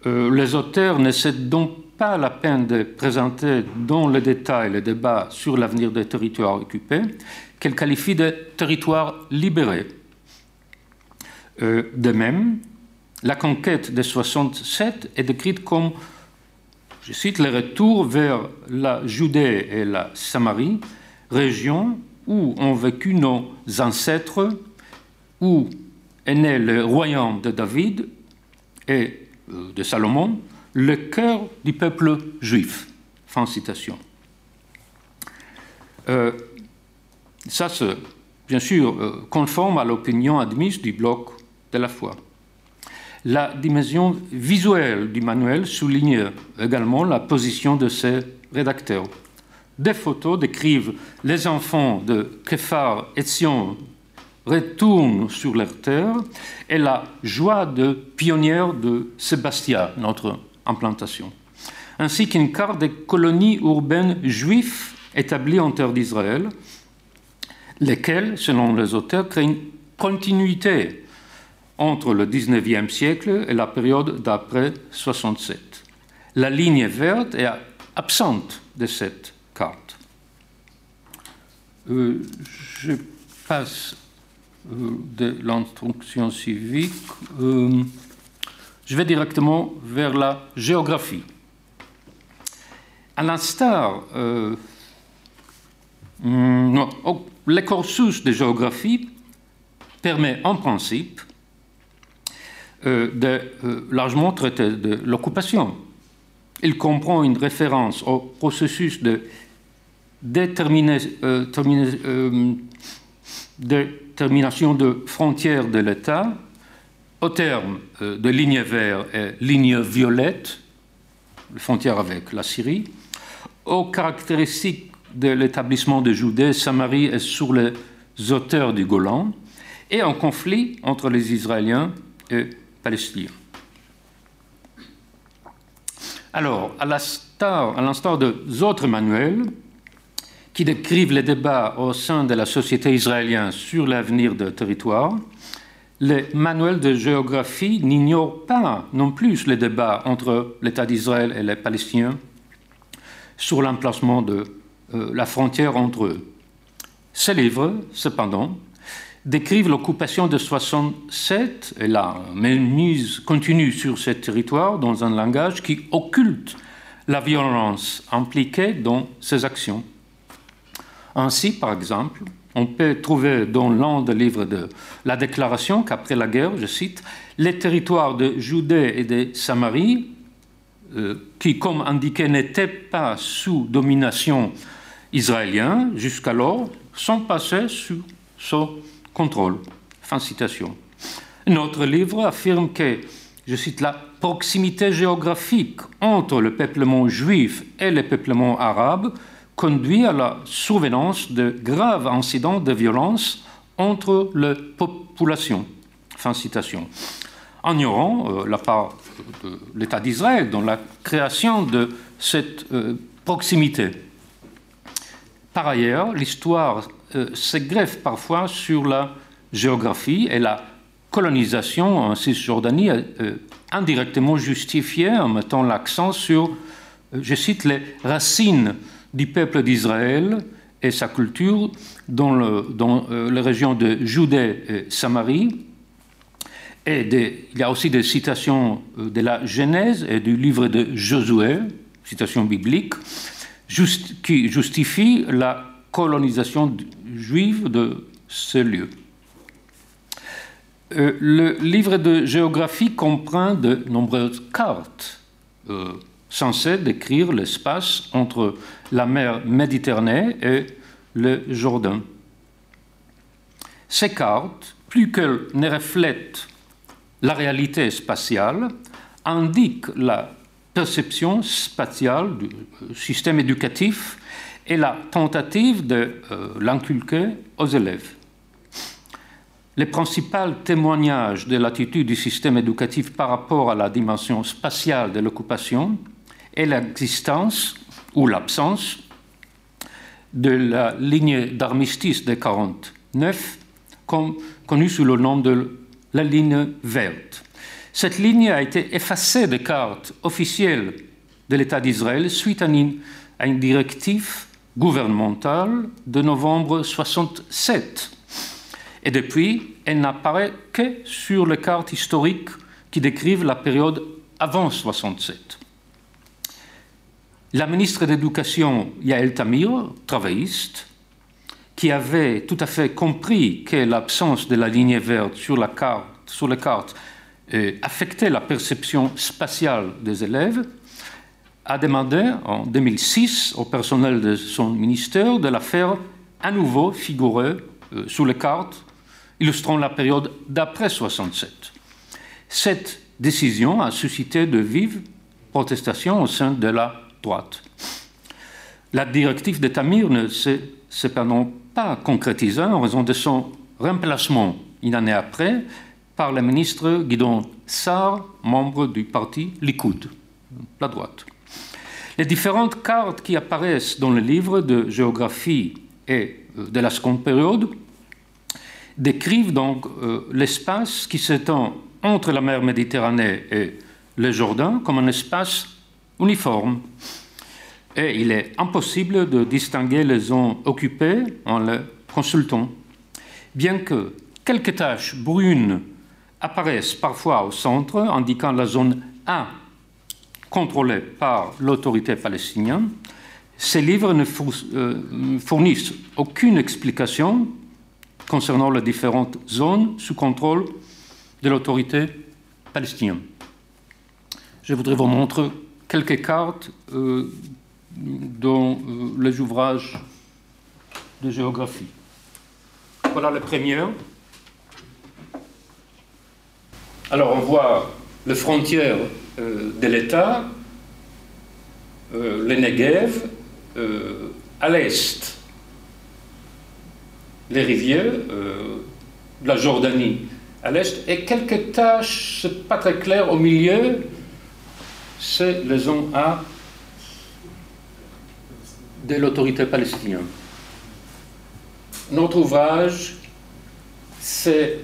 euh, les auteurs ne cèdent donc pas la peine de présenter dans le détail le débat sur l'avenir des territoires occupés, qu'elle qualifie de territoires libérés. Euh, de même, la conquête de 67 est décrite comme, je cite, le retour vers la Judée et la Samarie, région où ont vécu nos ancêtres, où est né le royaume de David et euh, de Salomon, le cœur du peuple juif. Fin citation. Euh, ça, c'est bien sûr euh, conforme à l'opinion admise du bloc de la foi. La dimension visuelle du manuel souligne également la position de ses rédacteurs. Des photos décrivent les enfants de Képhar et Sion retournent sur leur terre et la joie de pionnière de Sébastien, notre implantation, ainsi qu'une carte des colonies urbaines juives établies en terre d'Israël, lesquelles, selon les auteurs, créent une continuité entre le 19e siècle et la période d'après 67. La ligne verte est absente de cette carte. Euh, je passe euh, de l'instruction civique. Euh, je vais directement vers la géographie. À l'instar, hmm, oh, le de géographie permet en principe de euh, largement traiter de l'occupation. Il comprend une référence au processus de détermination de frontières de l'État. Au terme de ligne verte et ligne violette, frontière avec la Syrie, aux caractéristiques de l'établissement de Judée, Samarie et sur les auteurs du Golan, et un conflit entre les Israéliens et Alors, à l'instar de autres manuels qui décrivent les débats au sein de la société israélienne sur l'avenir du territoire, les manuels de géographie n'ignorent pas non plus les débats entre l'État d'Israël et les Palestiniens sur l'emplacement de euh, la frontière entre eux. Ces livres, cependant, décrivent l'occupation de 67 et la mise continue sur ce territoire dans un langage qui occulte la violence impliquée dans ces actions. Ainsi, par exemple, on peut trouver dans l'un des livres de la déclaration qu'après la guerre, je cite, les territoires de Judée et de Samarie, euh, qui, comme indiqué, n'étaient pas sous domination israélienne jusqu'alors, sont passés sous son contrôle. Fin citation. Notre livre affirme que, je cite, la proximité géographique entre le peuplement juif et le peuplement arabe conduit à la survenance de graves incidents de violence entre les populations. Fin citation. Ignorant euh, la part de l'État d'Israël dans la création de cette euh, proximité. Par ailleurs, l'histoire euh, se greffe parfois sur la géographie et la colonisation en Cisjordanie indirectement justifiée en mettant l'accent sur, je cite, les racines du peuple d'Israël et sa culture dans, le, dans euh, les régions de Judée et Samarie. Et il y a aussi des citations euh, de la Genèse et du livre de Josué, citations bibliques, qui justifient la colonisation juive de ce lieu. Euh, le livre de géographie comprend de nombreuses cartes censé décrire l'espace entre la mer Méditerranée et le Jourdain. Ces cartes, plus qu'elles ne reflètent la réalité spatiale, indiquent la perception spatiale du système éducatif et la tentative de euh, l'inculquer aux élèves. Les principaux témoignages de l'attitude du système éducatif par rapport à la dimension spatiale de l'occupation et l'existence ou l'absence de la ligne d'armistice de 49, connue sous le nom de la ligne verte. Cette ligne a été effacée des cartes officielles de l'État d'Israël suite à une, à une, directive gouvernementale de novembre 67. Et depuis, elle n'apparaît que sur les cartes historiques qui décrivent la période avant 67. La ministre d'éducation Yael Tamir, travailliste, qui avait tout à fait compris que l'absence de la ligne verte sur la carte, sur les cartes euh, affectait la perception spatiale des élèves, a demandé en 2006 au personnel de son ministère de la faire à nouveau figurer euh, sur les cartes illustrant la période d'après 67. Cette décision a suscité de vives protestations au sein de la droite. La directive de Tamir ne s'est cependant pas concrétisée en raison de son remplacement une année après par le ministre Guidon Sar, membre du parti Likoud, la droite. Les différentes cartes qui apparaissent dans le livre de géographie et euh, de la seconde période décrivent donc euh, l'espace qui s'étend entre la mer Méditerranée et le Jourdain comme un espace uniforme. Et il est impossible de distinguer les zones occupées en les consultant. Bien que quelques taches brunes apparaissent parfois au centre, indiquant la zone A contrôlée par l'autorité palestinienne, ces livres ne euh, fournissent aucune explication concernant les différentes zones sous contrôle de l'autorité palestinienne. Je voudrais vous montrer quelques cartes euh, dans les ouvrages de géographie. Voilà la première. Alors on voit les frontières de l'État, le Negev, à l'est, les rivières, la Jordanie à l'est, et quelques taches, pas très claires, au milieu, c'est la zone A de l'autorité palestinienne. Notre ouvrage, c'est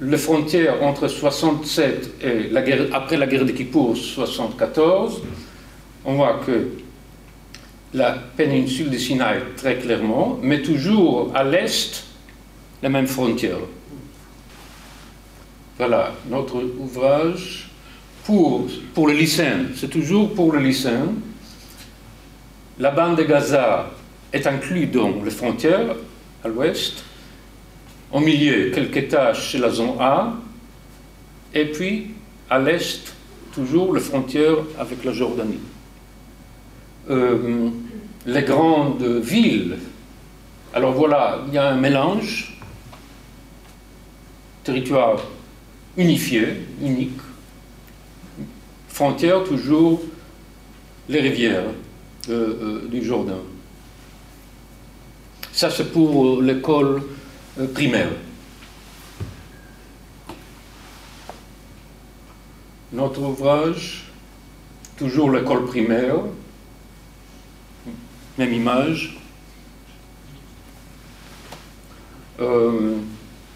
les frontières entre 67 et guerre, après la guerre de Kippour, 74. On voit que la péninsule de Sinaï, très clairement, mais toujours à l'est, la même frontière. Voilà, notre ouvrage pour, pour le lycéen, c'est toujours pour le lycéen. La bande de Gaza est inclue dans les frontières à l'ouest. Au milieu, quelques tâches chez la zone A. Et puis, à l'est, toujours les frontières avec la Jordanie. Euh, les grandes villes, alors voilà, il y a un mélange, territoire unifié, unique. Frontière toujours les rivières euh, euh, du Jourdain. Ça, c'est pour l'école primaire. Notre ouvrage, toujours l'école primaire, même image.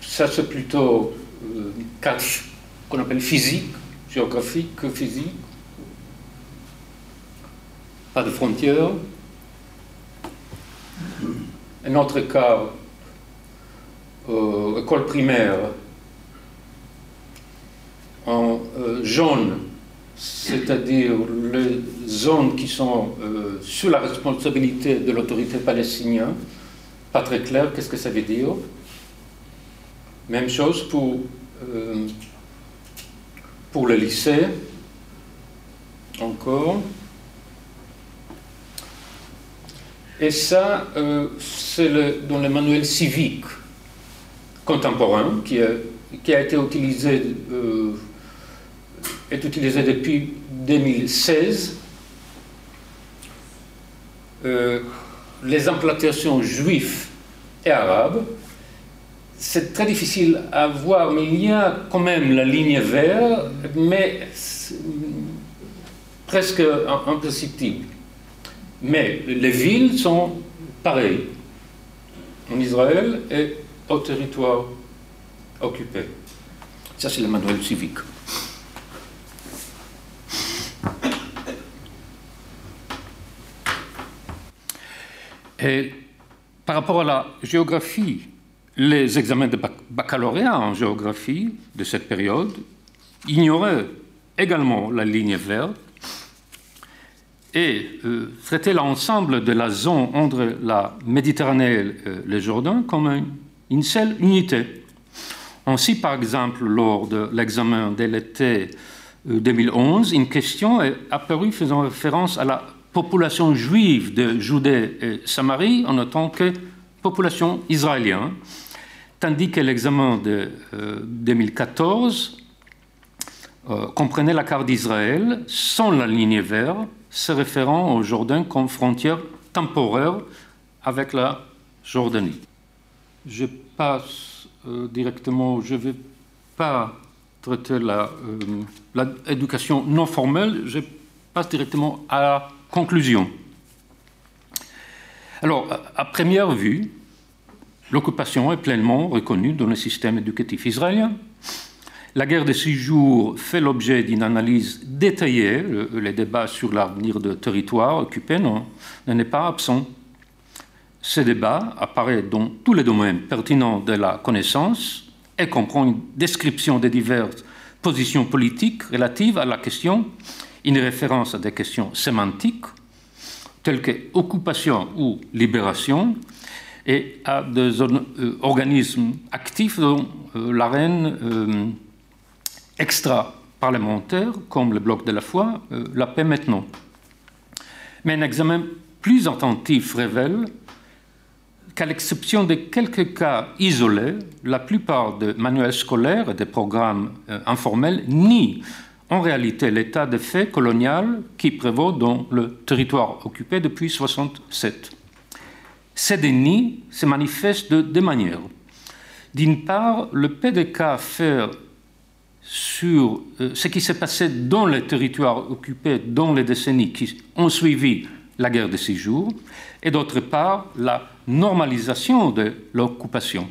ça, c'est plutôt cadre qu'on appelle physique, géographique, physique. Pas de frontières. Un autre cas, euh, école primaire, en euh, jaune, c'est-à-dire les zones qui sont euh, sous la responsabilité de l'autorité palestinienne. Pas très clair, qu'est-ce que ça veut dire même chose pour, pour le lycée, encore. Et ça, c'est dans le manuel civique contemporain qui a, été utilisé, euh, est utilisé depuis 2016. les implantations juives et arabes c'est très difficile à voir, mais il y a quand même la ligne verte, mais presque imperceptible. Mais les villes sont pareilles en Israël et au territoire occupé. Ça, c'est le manuel civique. Et par rapport à la géographie les examens de baccalauréat en géographie de cette période ignoraient également la ligne verte et euh, traitaient l'ensemble de la zone entre la Méditerranée et le Jourdain comme une, seule unité. Ainsi, par exemple, lors de l'examen de l'été 2011, euh, une question est apparue faisant référence à la population juive de Judée et Samarie en tant que population israélienne, tandis que l'examen de 2014 euh, euh, comprenait la carte d'Israël sans la ligne verte, se référant au Jourdain comme frontière temporaire avec la Jordanie. Je passe euh, directement, je ne vais pas traiter l'éducation non formelle, je passe directement à la conclusion. Alors, à première vue, l'occupation est pleinement reconnue dans le système éducatif israélien. La guerre de six jours fait l'objet d'une analyse détaillée. Le, débat sur l'avenir de territoire occupé n'en est pas absent. Ce débat apparaît dans tous les domaines pertinents de la connaissance et comprend une description des diverses positions politiques relatives à la question, une référence à des questions sémantiques, tels que occupation ou libération, et à des euh, organismes actifs dans euh, l'arène euh, extra-parlementaire, comme le Bloc de la foi, la paix maintenant. Mais un examen plus attentif révèle qu'à l'exception de quelques cas isolés, la plupart des manuels scolaires et des programmes euh, informels nient en réalité l'état de fait colonial qui prévaut dans le territoire occupé depuis 1967. Ces dénis se manifestent de deux manières. D'une part, le PDK fait sur euh, ce qui s'est passé dans les territoires occupés dans les décennies qui ont suivi la guerre de six jours, et d'autre part, la normalisation de l'occupation.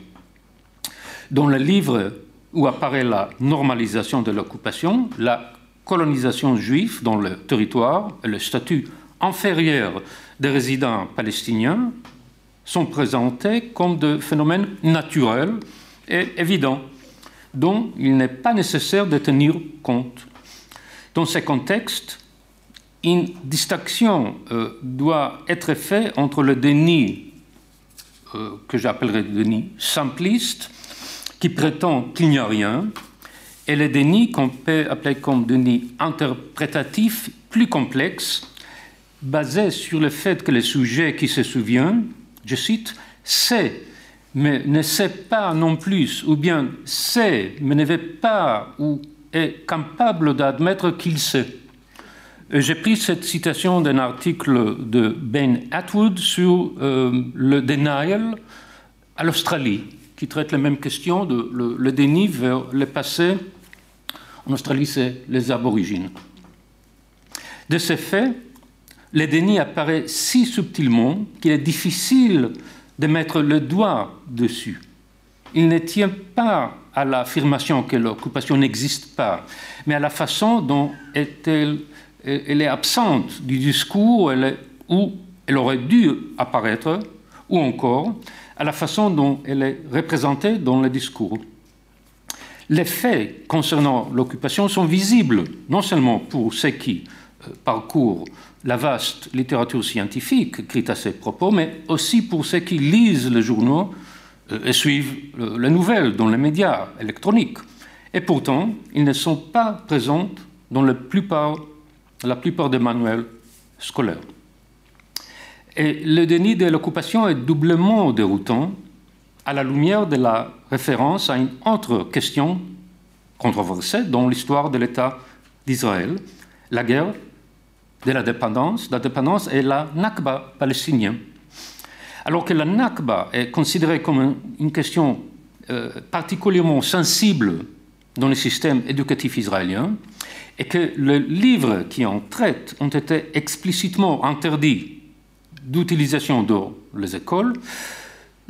Dans le livre où apparaît la normalisation de l'occupation, la colonisation juive dans le territoire et le statut inférieur des résidents palestiniens sont présentés comme des phénomènes naturels et évidents dont il n'est pas nécessaire de tenir compte. Dans ces contextes, une distinction euh, doit être faite entre le déni, que j'appellerais déni simpliste, qui prétend qu'il n'y a rien, et le déni qu'on peut appeler comme déni interprétatif plus complexe, basé sur le fait que le sujet qui se souvient, je cite, sait mais ne sait pas non plus, ou bien sait, mais ne veut pas ou est capable d'admettre qu'il sait. J'ai pris cette citation d'un article de Ben Atwood sur euh, le denial à l'Australie, qui traite la même question, de, le, déni vers le passé. En Australie, c'est les aborigines. De ce fait, le déni apparaît si subtilement qu'il est difficile de mettre le doigt dessus. Il ne tient pas à l'affirmation que l'occupation n'existe pas, mais à la façon dont elle, elle est absente du discours où elle aurait dû apparaître, ou encore à la façon dont elle est représentée dans le discours. Les faits concernant l'occupation sont visibles, non seulement pour ceux qui euh, parcourent la vaste littérature scientifique écrite à ces propos, mais aussi pour ceux qui lisent les journaux euh, et suivent les nouvelles dans les médias électroniques. Et pourtant, ils ne sont pas présents dans la plupart, la plupart des manuels scolaires. Et le déni de l'occupation est doublement déroutant à la lumière de la référence à une autre question controversée dans l'histoire de l'État d'Israël, la guerre de la dépendance, la dépendance est la Nakba palestinienne. Alors que la Nakba est considérée comme une question euh, particulièrement sensible dans le système éducatif israélien, et que les livres qui en traitent ont été explicitement interdits d'utilisation dans les écoles,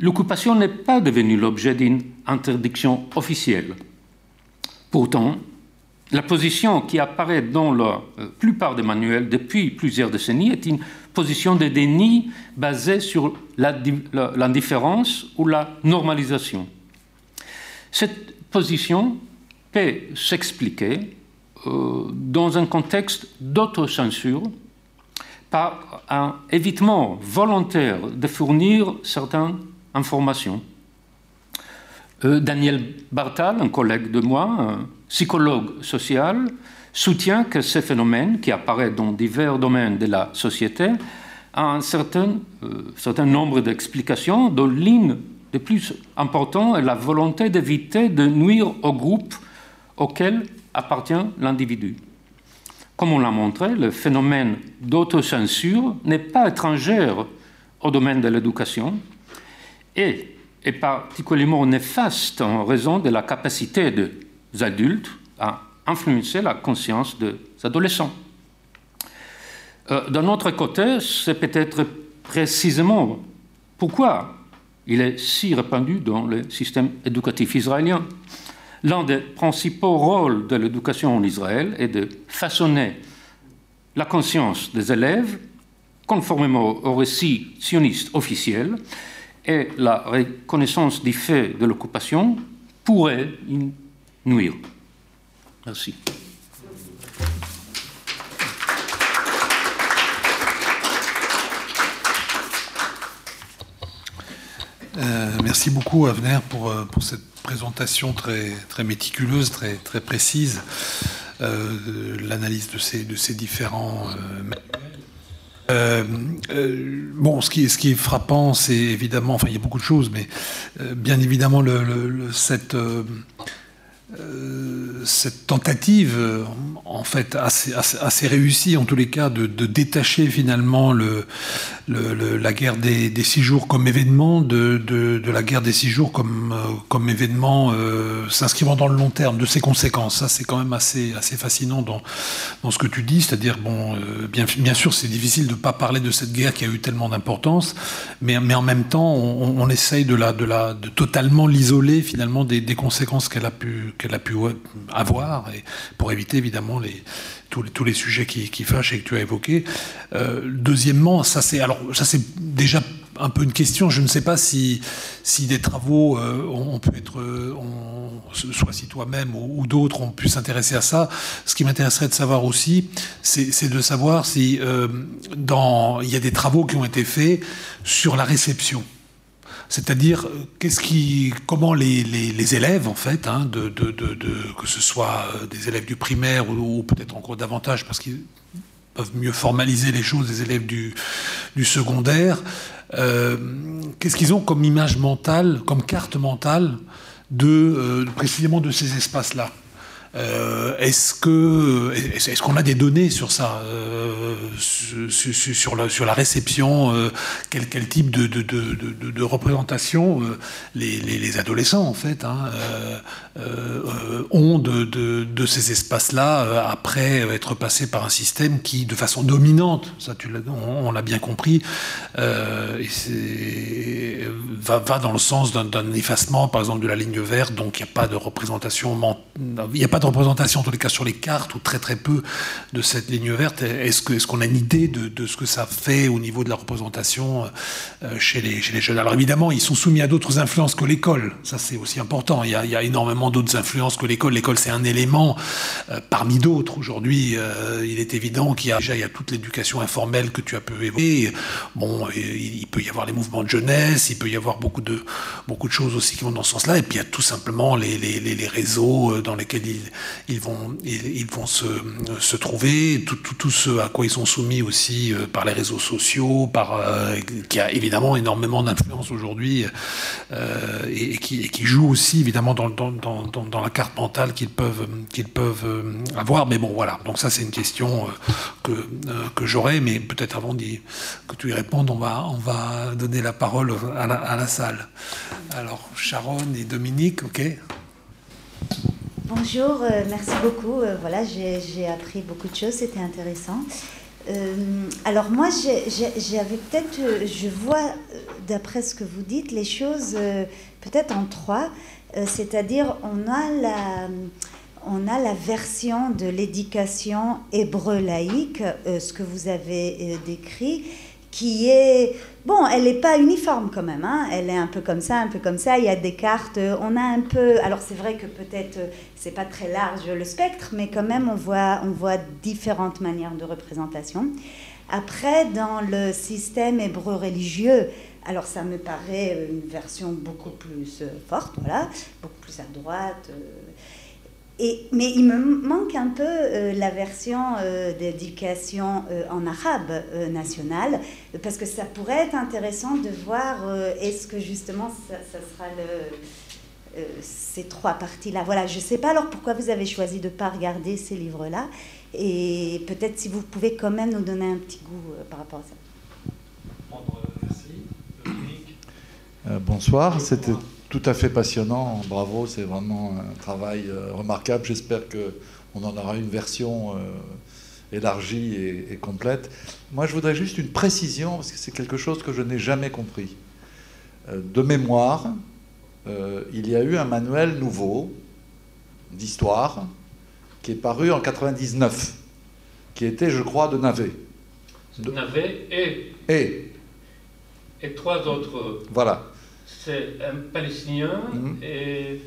l'occupation n'est pas devenue l'objet d'une interdiction officielle. Pourtant, la position qui apparaît dans la euh, plupart des manuels depuis plusieurs décennies est une position de déni basée sur l'indifférence ou la normalisation. Cette position peut s'expliquer dans un contexte d'autocensure par un évitement volontaire de fournir certaines informations. Euh, Daniel Bartal, un collègue de moi, psychologue social, soutient que ce phénomène, qui apparaît dans divers domaines de la société, a un certain, euh, certain nombre d'explications, dont l'une des plus importantes est la volonté d'éviter de nuire au groupe auquel appartient l'individu. Comme on l'a montré, le phénomène d'autocensure n'est pas étranger au domaine de l'éducation et est particulièrement néfaste en raison de la capacité de adultes à influencer la conscience des adolescents. Euh, d'un autre côté, c'est peut-être précisément pourquoi il est si répandu dans le système éducatif israélien. L'un des principaux rôles de l'éducation en Israël est de façonner la conscience des élèves conformément au récit sioniste officiel et la reconnaissance du fait de l'occupation pourrait nuire. Merci. Euh, merci beaucoup, Avner, pour, euh, pour, cette présentation très, très méticuleuse, très, très précise, euh, l'analyse de ces, de ces différents Euh, euh, bon, ce qui, est, ce qui est frappant, c'est évidemment, enfin, il y a beaucoup de choses, mais euh, bien évidemment, cette euh, cette tentative, euh, en fait, assez, assez, réussie en tous les cas, de, détacher finalement le, la guerre des, six jours comme événement de, la guerre des six jours comme, euh, événement s'inscrivant dans le long terme, de ses conséquences. Ça, c'est quand même assez, fascinant dans, ce que tu dis, c'est-à-dire, bon, bien, bien sûr, c'est difficile de ne pas parler de cette guerre qui a eu tellement d'importance, mais, en même temps, on, essaye de, totalement l'isoler finalement des, conséquences qu'elle a pu avoir, pour éviter évidemment les, tous, tous les sujets qui, qui, fâchent et que tu as évoqués. Euh, deuxièmement, ça c'est alors déjà un peu une question. Je ne sais pas si, des travaux euh, on, peut être, on, soit si toi-même ou, d'autres ont pu s'intéresser à ça. Ce qui m'intéresserait de savoir aussi, c'est de savoir si euh, dans il y a des travaux qui ont été faits sur la réception c'est-à-dire qui, comment les, élèves en fait, hein, que ce soit euh, des élèves du primaire ou, peut-être encore davantage parce qu'ils peuvent mieux formaliser les choses, des élèves du, secondaire, euh, qu'est-ce qu'ils ont comme image mentale, comme carte mentale euh, précisément de ces espaces-là? Euh, est-ce que est-ce qu'on a des données sur ça, euh, sur, la, sur la réception, euh, quel, quel, type de, de, de, représentation les, les, les, adolescents en fait hein, ont de, ces espaces-là après être passés par un système qui, de façon dominante, ça tu on, on l'a bien compris, et va, dans le sens d'un effacement, par exemple de la ligne verte, donc il n'y a pas de représentation, il n'y a pas de représentation, en tous les cas sur les cartes, ou très très peu de cette ligne verte. Est-ce qu'on a une idée de, de, ce que ça fait au niveau de la représentation euh, chez, les, jeunes? Alors évidemment, ils sont soumis à d'autres influences que l'école. Ça, c'est aussi important. Il y a énormément d'autres influences que l'école. L'école, c'est un élément euh, parmi d'autres. Aujourd'hui, euh, il est évident qu'il y a déjà toute l'éducation informelle que tu as pu évoquer. Bon, il, peut y avoir les mouvements de jeunesse, il peut y avoir beaucoup de, beaucoup de choses aussi qui vont dans ce sens-là. Et puis il y a tout simplement les, les, les réseaux dans lesquels ils, ils vont, ils, vont se, se, trouver, tout, tout, tout, ce à quoi ils sont soumis aussi euh, par les réseaux sociaux, par, euh, qui a évidemment énormément d'influence aujourd'hui euh, et, qui, qui, joue aussi évidemment dans, dans, dans, dans la carte mentale qu'ils peuvent, qu'ils peuvent avoir. Mais bon, voilà. Donc ça, c'est une question que, que j'aurais, mais peut-être avant que tu y répondes, on va, on va donner la parole à la, salle. Alors, Sharon et Dominique, ok Bonjour, euh, merci beaucoup. Euh, voilà, j'ai appris beaucoup de choses, c'était intéressant. Euh, alors moi, j'avais peut-être, je vois, d'après ce que vous dites, les choses peut-être en trois. C'est-à-dire, on a la on a la version de l'éducation hébreu laïque, ce que vous avez décrit, qui est bon, elle n'est pas uniforme quand même. Hein. Elle est un peu comme ça, un peu comme ça. Il y a des cartes. Euh, on a un peu. Alors c'est vrai que peut-être euh, c'est pas très large le spectre, mais quand même on voit on voit différentes manières de représentation. Après, dans le système hébreu religieux, alors ça me paraît une version beaucoup plus euh, forte, voilà, beaucoup plus à droite mais il me manque un peu euh, la version euh, d'éducation euh, en arabe national, parce que ça pourrait être intéressant de voir est-ce que justement ça, sera ces trois parties-là. Voilà, je ne sais pas alors pourquoi vous avez choisi de ne pas regarder ces livres-là, et peut-être si vous pouvez quand même nous donner un petit goût par rapport à ça. Merci. bonsoir, c'était tout à fait passionnant. Bravo, c'est vraiment un travail euh, remarquable. J'espère qu'on en aura une version euh, élargie et, complète. Moi, je voudrais juste une précision, parce que c'est quelque chose que je n'ai jamais compris. Euh, de mémoire, il y a eu un manuel nouveau d'histoire qui est paru en 99, qui était, je crois, de Navet. De... Navet et... Et... Et trois autres... Voilà c'est un Palestinien mhm. et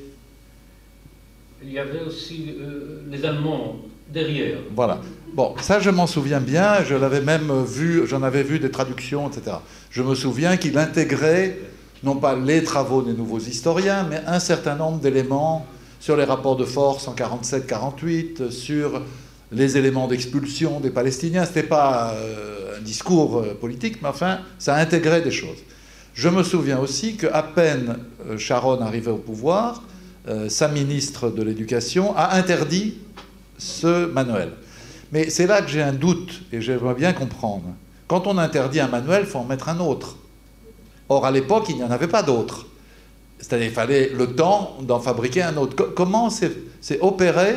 il y avait aussi euh, les Allemands derrière. Voilà. Bon, ça je m'en souviens bien, je l'avais même vu, j'en avais vu des traductions, etc. Je me souviens qu'il intégrait non pas les travaux des nouveaux historiens, mais un certain nombre d'éléments sur les rapports de force en 47-48, sur les éléments d'expulsion des Palestiniens. Ce n'était pas euh, un discours euh, politique, mais enfin, ça intégrait des choses. Je me souviens aussi qu'à peine euh, Sharon arrivait au pouvoir, sa ministre de l'Éducation a interdit ce manuel. Mais c'est là que j'ai un doute et j'aimerais bien comprendre. Quand on interdit un manuel, il faut en mettre un autre. Or, à l'époque, il n'y en avait pas d'autre. C'est-à-dire qu'il fallait le temps d'en fabriquer un autre. comment s'est opéré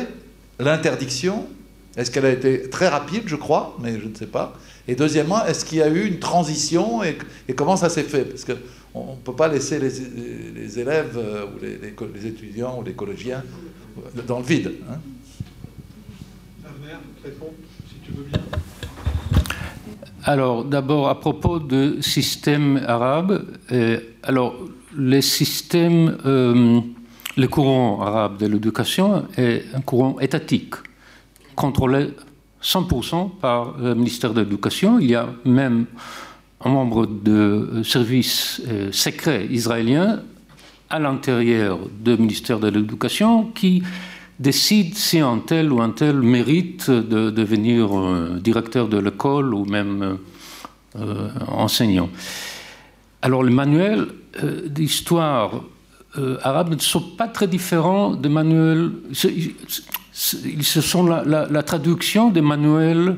l'interdiction? Est-ce qu'elle a été très rapide, je crois, mais je ne sais pas. Et deuxièmement, est-ce qu'il y a eu une transition et, comment ça s'est fait? Parce qu'on ne peut pas laisser les, élèves euh, ou les, étudiants ou les collégiens dans le vide. Hein. Alors, d'abord, à propos de système arabe, euh, alors, les systèmes, euh, le courant arabe de l'éducation est un courant étatique, contrôlé 100% par le ministère de l'Éducation. Il y a même un membre de service euh, secret israélien à l'intérieur du ministère de l'Éducation qui décide si un tel ou un tel mérite de devenir euh, directeur de l'école ou même euh, enseignant. Alors les manuels euh, d'histoire arabe ne sont pas très différents des manuels. Ils sont la, traduction des manuels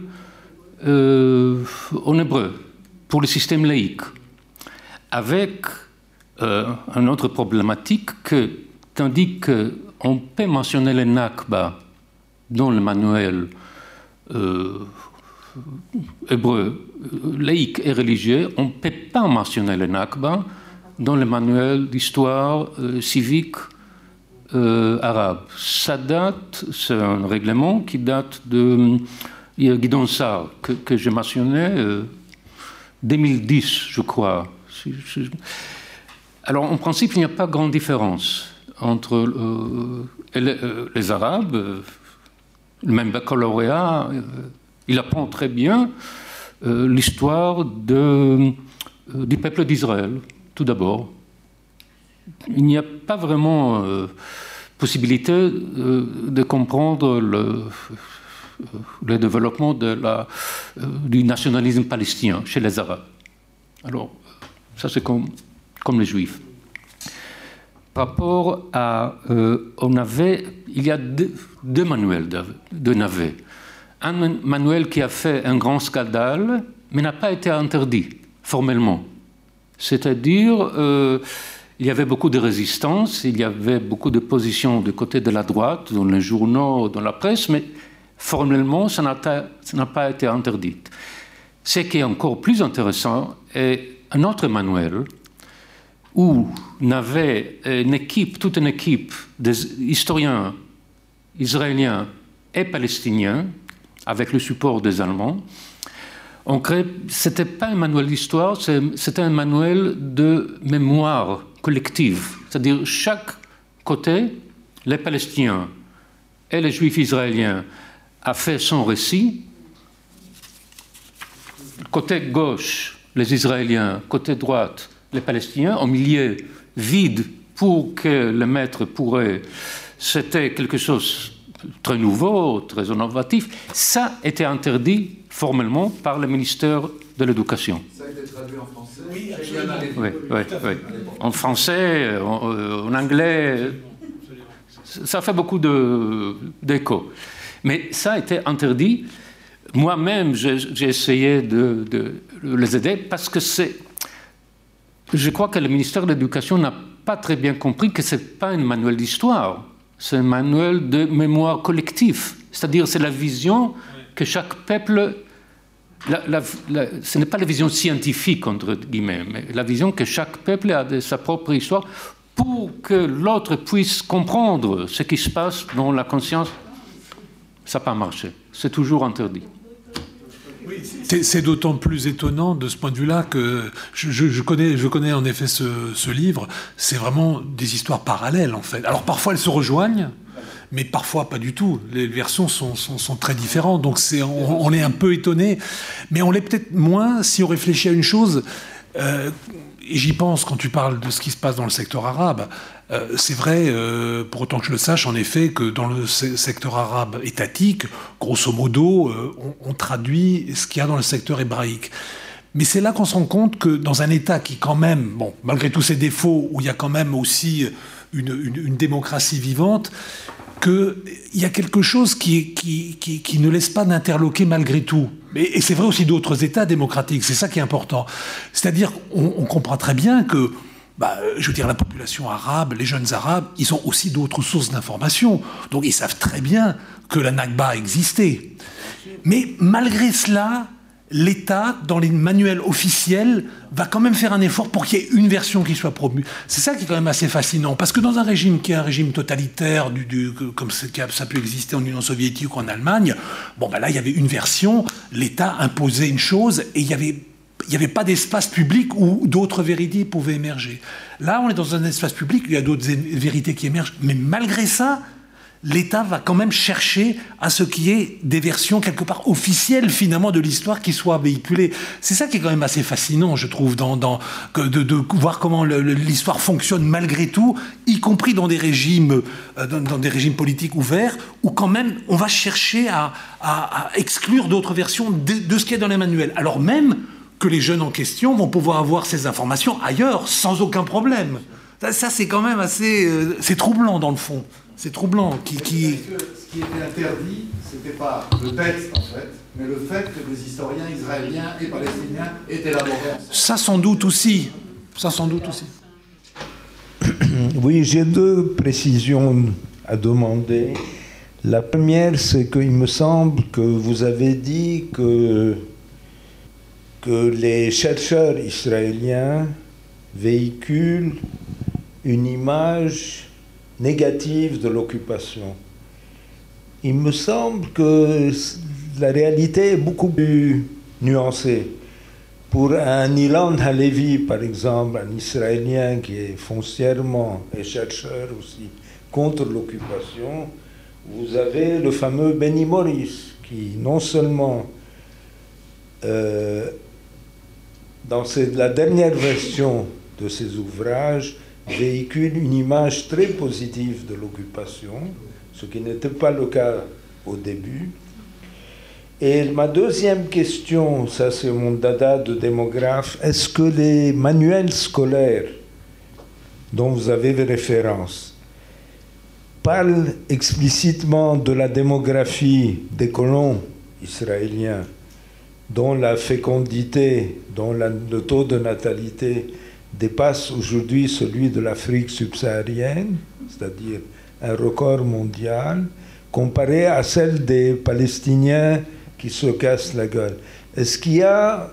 en hébreu pour le système laïque, avec une autre problématique que, tandis que on peut mentionner le Nakba dans le manuel euh, hébreu, euh, laïque et religieux. On ne peut pas mentionner le Nakba dans le manuel d'histoire euh, arabe. Ça date, c'est un règlement qui date de Sarr, que, j'ai mentionné, 2010, je crois. Alors, en principe, il n'y a pas grande différence entre euh, euh, les, Arabes, euh, même baccalauréat, il apprend très bien l'histoire du peuple d'Israël, tout d'abord. Il n'y a pas vraiment possibilité de comprendre le, le développement du nationalisme palestinien chez les Arabes. Alors, ça c'est comme, les Juifs par rapport à. Euh, on avait, il y a deux, manuels de, Navet. Un manuel qui a fait un grand scandale, mais n'a pas été interdit formellement. C'est-à-dire, euh, il y avait beaucoup de résistance, il y avait beaucoup de positions du côté de la droite, dans les journaux, dans la presse, mais formellement, ça n'a pas été interdit. Ce qui est encore plus intéressant est un autre manuel où on avait une équipe, toute une équipe d'historiens israéliens et palestiniens, avec le support des Allemands. Ce n'était pas un manuel d'histoire, c'était un manuel de mémoire collective. C'est-à-dire chaque côté, les Palestiniens et les Juifs israéliens, a fait son récit. Côté gauche, les Israéliens, côté droite, les Palestiniens, en milieu vide pour que le maître pourrait. C'était quelque chose de très nouveau, très innovatif. Ça était interdit formellement par le ministère de l'Éducation. Ça a été traduit en français Oui, oui, oui, En français, en, anglais. Ça fait beaucoup d'écho. Mais ça a été interdit. Moi-même, j'ai essayé de, de les aider parce que c'est je crois que le ministère de l'Éducation n'a pas très bien compris que ce n'est pas un manuel d'histoire, c'est un manuel de mémoire collective. C'est-à-dire, c'est la vision que chaque peuple. Ce n'est pas la vision scientifique, entre guillemets, mais la vision que chaque peuple a de sa propre histoire pour que l'autre puisse comprendre ce qui se passe dans la conscience. Ça n'a pas marché. C'est toujours interdit. C'est d'autant plus étonnant de ce point de vue-là que je, connais, en effet ce, livre. C'est vraiment des histoires parallèles en fait. Alors parfois elles se rejoignent, mais parfois pas du tout. Les versions sont, très différentes, donc on, est un peu étonné, mais on l'est peut-être moins si on réfléchit à une chose. Euh, et j'y pense quand tu parles de ce qui se passe dans le secteur arabe. Euh, c'est vrai, euh, pour autant que je le sache, en effet, que dans le secteur arabe étatique, grosso modo, on, traduit ce qu'il y a dans le secteur hébraïque. Mais c'est là qu'on se rend compte que dans un État qui, quand même, bon, malgré tous ses défauts, où il y a quand même aussi une, démocratie vivante, qu'il y a quelque chose qui, ne laisse pas d'interloquer malgré tout. Et, c'est vrai aussi d'autres États démocratiques, c'est ça qui est important. C'est-à-dire, on, on comprend très bien que bah, je veux dire, la population arabe, les jeunes arabes, ils ont aussi d'autres sources d'information. Donc ils savent très bien que la Nakba existait. Mais malgré cela, l'État, dans les manuels officiels, va quand même faire un effort pour qu'il y ait une version qui soit promue. C'est ça qui est quand même assez fascinant, parce que dans un régime qui est un régime totalitaire, comme ça a pu exister en Union soviétique ou en Allemagne, bon, bah là, il y avait une version, l'État imposait une chose, et il y avait il n'y avait pas d'espace public où d'autres vérités pouvaient émerger. Là, on est dans un espace public il y a d'autres vérités qui émergent, mais malgré ça, l'État va quand même chercher à ce qu'il y ait des versions quelque part officielles finalement de l'histoire qui soient véhiculées. C'est ça qui est quand même assez fascinant, je trouve, de, voir comment l'histoire fonctionne malgré tout, y compris dans des régimes, euh, dans, des régimes politiques ouverts, où quand même on va chercher à, exclure d'autres versions de, ce qu'il y a dans les manuels. Alors même que les jeunes en question vont pouvoir avoir ces informations ailleurs, sans aucun problème. Ça, c'est quand même assez... Euh, troublant, dans le fond. C'est troublant. Qui, qui... ce qui était interdit, c'était pas le texte, en fait, mais le fait que les historiens israéliens et palestiniens étaient élaborés. Ça, sans doute aussi. Ça, sans doute aussi. Oui, j'ai deux précisions à demander. La première, c'est qu'il me semble que vous avez dit que que les chercheurs israéliens véhiculent une image négative de l'occupation. Il me semble que la réalité est beaucoup plus nuancée. Pour un Ilan Halevi, par exemple, un Israélien qui est foncièrement et chercheur aussi contre l'occupation, vous avez le fameux Benny Morris, qui non seulement euh, dans la dernière version de ces ouvrages, véhicule une image très positive de l'occupation, ce qui n'était pas le cas au début. Et ma deuxième question, ça c'est mon dada de démographe, est-ce que les manuels scolaires dont vous avez référence parlent explicitement de la démographie des colons israéliens dont la fécondité, dont le taux de natalité dépasse aujourd'hui celui de l'Afrique subsaharienne, c'est-à-dire un record mondial, comparé à celle des Palestiniens qui se cassent la gueule. Est-ce qu'il y a,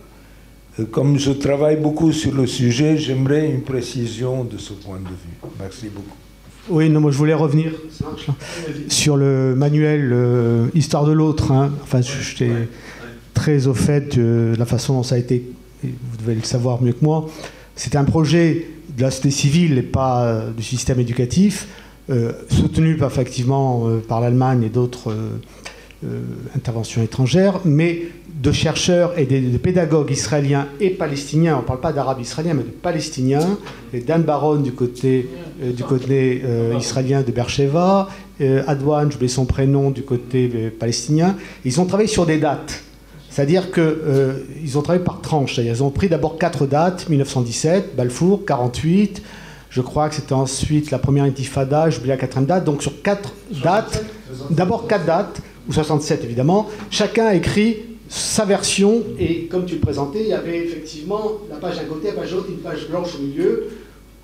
euh, comme je travaille beaucoup sur le sujet, j'aimerais une précision de ce point de vue. Merci beaucoup. Oui, non, moi je voulais revenir sur le manuel euh, Histoire de l'autre. Hein. Enfin, je, t'ai très au fait de la façon dont ça a été, vous devez le savoir mieux que moi. C'est un projet de la société civile et pas euh, du système éducatif, euh, soutenu effectivement euh, par l'Allemagne et d'autres interventions étrangères, mais de chercheurs et de, pédagogues israéliens et palestiniens, on ne parle pas d'arabes israéliens, mais de palestiniens, et Dan Baron du côté, israélien de Beersheba, Adwan, j'oublie son prénom, du côté palestinien. Ils ont travaillé sur des dates. C'est-à-dire qu'ils euh, ont travaillé par tranches. Ils ont pris d'abord quatre dates 1917, Balfour, 48. Je crois que c'était ensuite la première intifada, j'oublie la quatrième date. Donc sur quatre dates, d'abord quatre dates, ou 67 évidemment, chacun a écrit sa version. Et comme tu le présentais, il y avait effectivement la page d'un côté, la page une page blanche au milieu,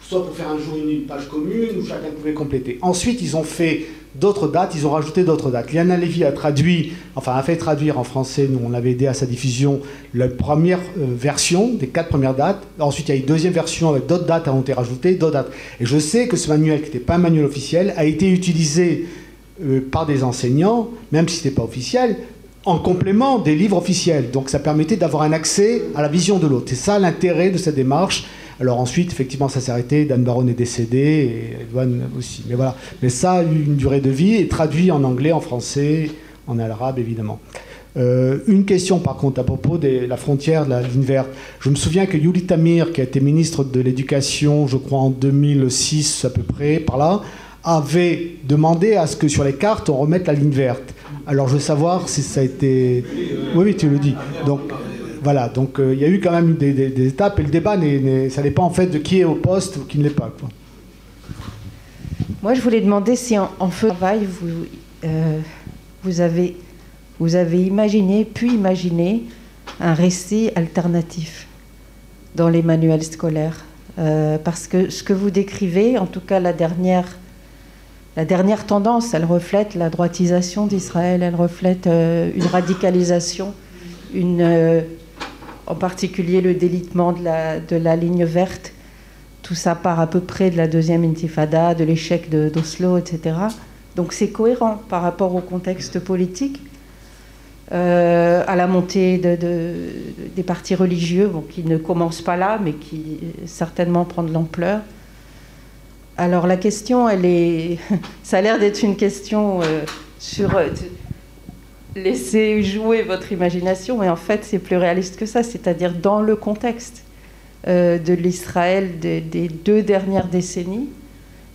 soit pour faire un jour une page commune, où chacun pouvait compléter. Ensuite, ils ont fait d'autres dates, ils ont rajouté d'autres dates. Liana Levy a traduit, enfin a fait traduire en français, nous on avait aidé à sa diffusion, la première euh, version des quatre premières dates. Ensuite il y a une deuxième version avec d'autres dates qui ont été rajoutées, d'autres dates. Et je sais que ce manuel, qui n'était pas un manuel officiel, a été utilisé euh, par des enseignants, même si ce n'était pas officiel, en complément des livres officiels. Donc ça permettait d'avoir un accès à la vision de l'autre. C'est ça l'intérêt de cette démarche alors ensuite, effectivement, ça s'est arrêté. Dan Baron est décédé et Edouane aussi. Mais voilà. Mais ça a eu une durée de vie et traduit en anglais, en français, en arabe, évidemment. Euh, une question par contre à propos de la frontière de la ligne verte. Je me souviens que Yuli Tamir, qui a été ministre de l'Éducation, je crois en 2006 à peu près, par là, avait demandé à ce que sur les cartes on remette la ligne verte. Alors je veux savoir si ça a été... Oui, oui, tu le dis. Donc voilà, donc euh, il y a eu quand même des, étapes et le débat, ça dépend en fait de qui est au poste ou qui ne l'est pas. Moi je voulais demander si en, feu travail vous, euh, avez imaginé, pu imaginer un récit alternatif dans les manuels scolaires. Euh, parce que ce que vous décrivez, en tout cas la dernière, la dernière tendance, elle reflète la droitisation d'Israël, elle reflète une radicalisation, une, en particulier le délitement de la, ligne verte. Tout ça part à peu près de la deuxième intifada, de l'échec d'Oslo, etc. Donc c'est cohérent par rapport au contexte politique. Euh, à la montée de, des partis religieux, qui ne commencent pas là, mais qui certainement prennent de l'ampleur. Alors la question, elle est, ça a l'air d'être une question euh, sur euh, laisser jouer votre imagination, mais en fait c'est plus réaliste que ça, c'est-à-dire dans le contexte de l'Israël des, deux dernières décennies.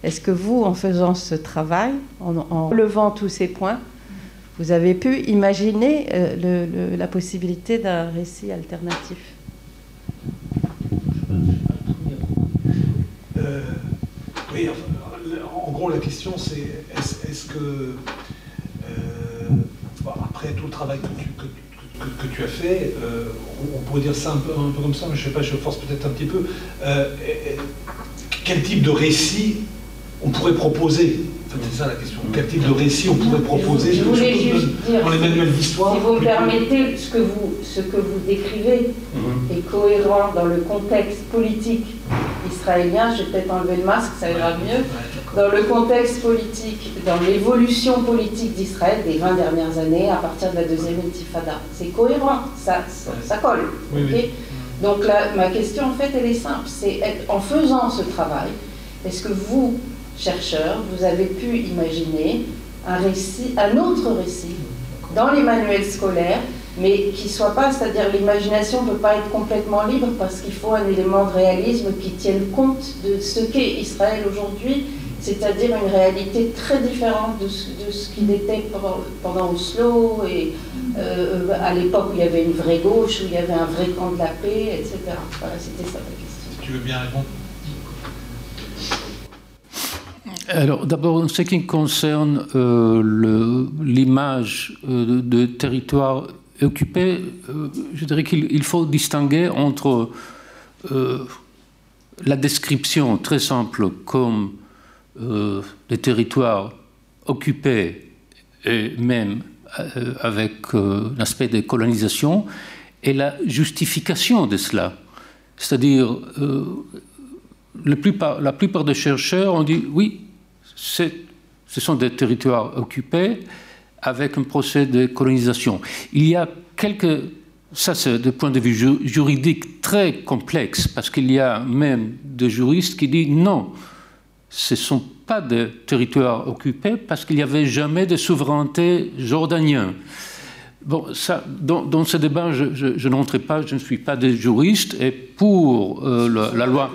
Est-ce que vous, en faisant ce travail, en, en relevant tous ces points, vous avez pu imaginer euh, la possibilité d'un récit alternatif? Euh, Oui, en gros, la question c'est est-ce que, euh, après tout le travail que tu, as fait, on, pourrait dire ça un peu, un peu, comme ça, mais je ne sais pas, je force peut-être un petit peu, quel type de récit on pourrait proposer c'est ça la question. Quel type de récit on pourrait proposer Je voulais juste dire, dans les manuels d'histoire Si vous me permettez, ce que vous, ce que vous décrivez mhm. est cohérent dans le contexte politique israélien. Je vais peut-être enlever le masque, ça ira mieux. Dans le contexte politique, dans l'évolution politique d'Israël des 20 dernières années, à partir de la deuxième intifada. C'est cohérent, ça, ça, colle. Donc ma question, en fait, elle est simple. C'est en faisant ce travail, est-ce que vous, chercheurs, vous avez pu imaginer un autre récit dans les manuels scolaires, mais qui soit pas, c'est-à-dire l'imagination ne peut pas être complètement libre parce qu'il faut un élément de réalisme qui tienne compte de ce qu'est Israël aujourd'hui, c'est-à-dire une réalité très différente de ce, qu'il était pendant, Oslo et euh, à l'époque où il y avait une vraie gauche, où il y avait un vrai camp de la paix, etc. Voilà, c'était ça la question. Tu veux bien répondre? Alors d'abord, en ce qui concerne euh, l'image euh, de territoire occupé, euh, je dirais qu'il faut distinguer entre la description très simple comme des territoires occupés et même avec l'aspect de colonisation et la justification de cela. C'est-à-dire, la plupart des chercheurs ont dit oui, ce sont des territoires occupés avec un procès de colonisation. Il y a quelques... Ça, c'est de point de vue juridique très complexe, parce qu'il y a même des juristes qui disent non, ce ne sont pas des territoires occupés parce qu'il n'y avait jamais de souveraineté jordanienne. Bon, ça, dans, ce débat, je, n'entrerai pas, je ne suis pas des juristes, et pour euh, la loi...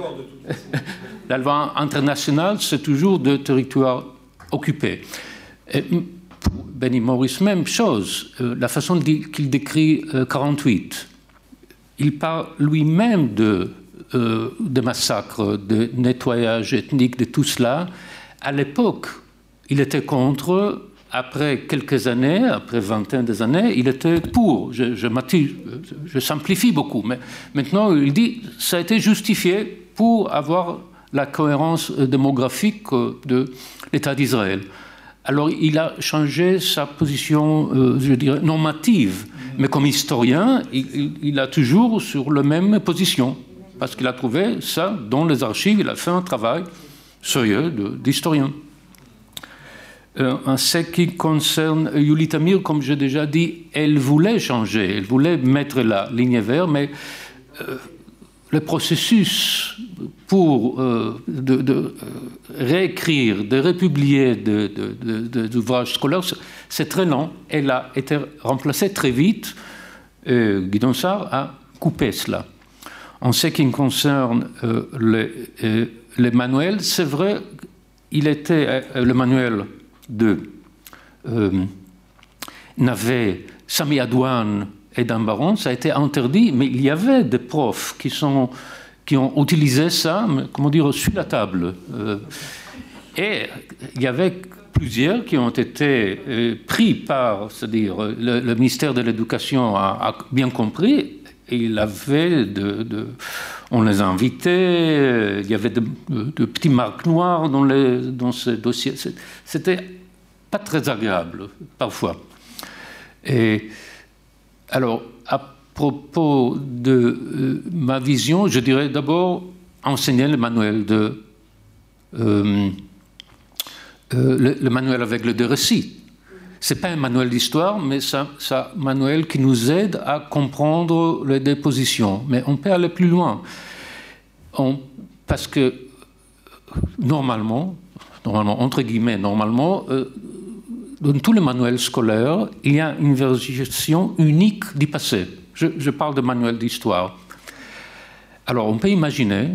la loi internationale, c'est toujours de territoires occupés. Pour Benny Morris, même chose, euh, la façon qu'il décrit 48. Euh, il parle lui-même de, euh, de massacres, de nettoyage ethnique, de tout cela. À l'époque, il était contre. Après quelques années, après vingtaine des années, il était pour. Je, je, je simplifie beaucoup, mais maintenant il dit ça a été justifié pour avoir la cohérence euh, démographique euh, de l'État d'Israël. Alors il a changé sa position, euh, je dirais, normative, mais comme historien, il, a toujours sur la même position, parce qu'il a trouvé ça dans les archives, il a fait un travail sérieux d'historien. en ce qui concerne Yulie Tamir, comme j'ai déjà dit, elle voulait changer, elle voulait mettre la ligne verte, mais le processus pour euh, de, réécrire, de republier des de, ouvrages scolaires, c'est très lent. Elle a été remplacée très vite. Et Guy Donsard a coupé cela. En ce qui concerne les, les, manuels, c'est vrai, il était le manuel de Navet, Sami Adouane et d'un baron, ça a été interdit, mais il y avait des profs qui, ont utilisé ça, comment dire, sur la table. Euh, et il y avait plusieurs qui ont été euh, pris par, c'est-à-dire le, ministère de l'Éducation a, bien compris, et il avait de, on les a invités, il y avait de, petits marques noires dans, les, dans ce dossier. C'était pas très agréable parfois. Et alors, à propos de euh, ma vision, je dirais d'abord enseigner le manuel de euh, euh, le, manuel avec le deux récits. C'est pas un manuel d'histoire, mais c'est un manuel qui nous aide à comprendre les dépositions. Mais on peut aller plus loin, parce que normalement, normalement entre guillemets, normalement, dans tous les manuels scolaires, il y a une version unique du passé. Je, parle de manuel d'histoire. Alors, on peut imaginer,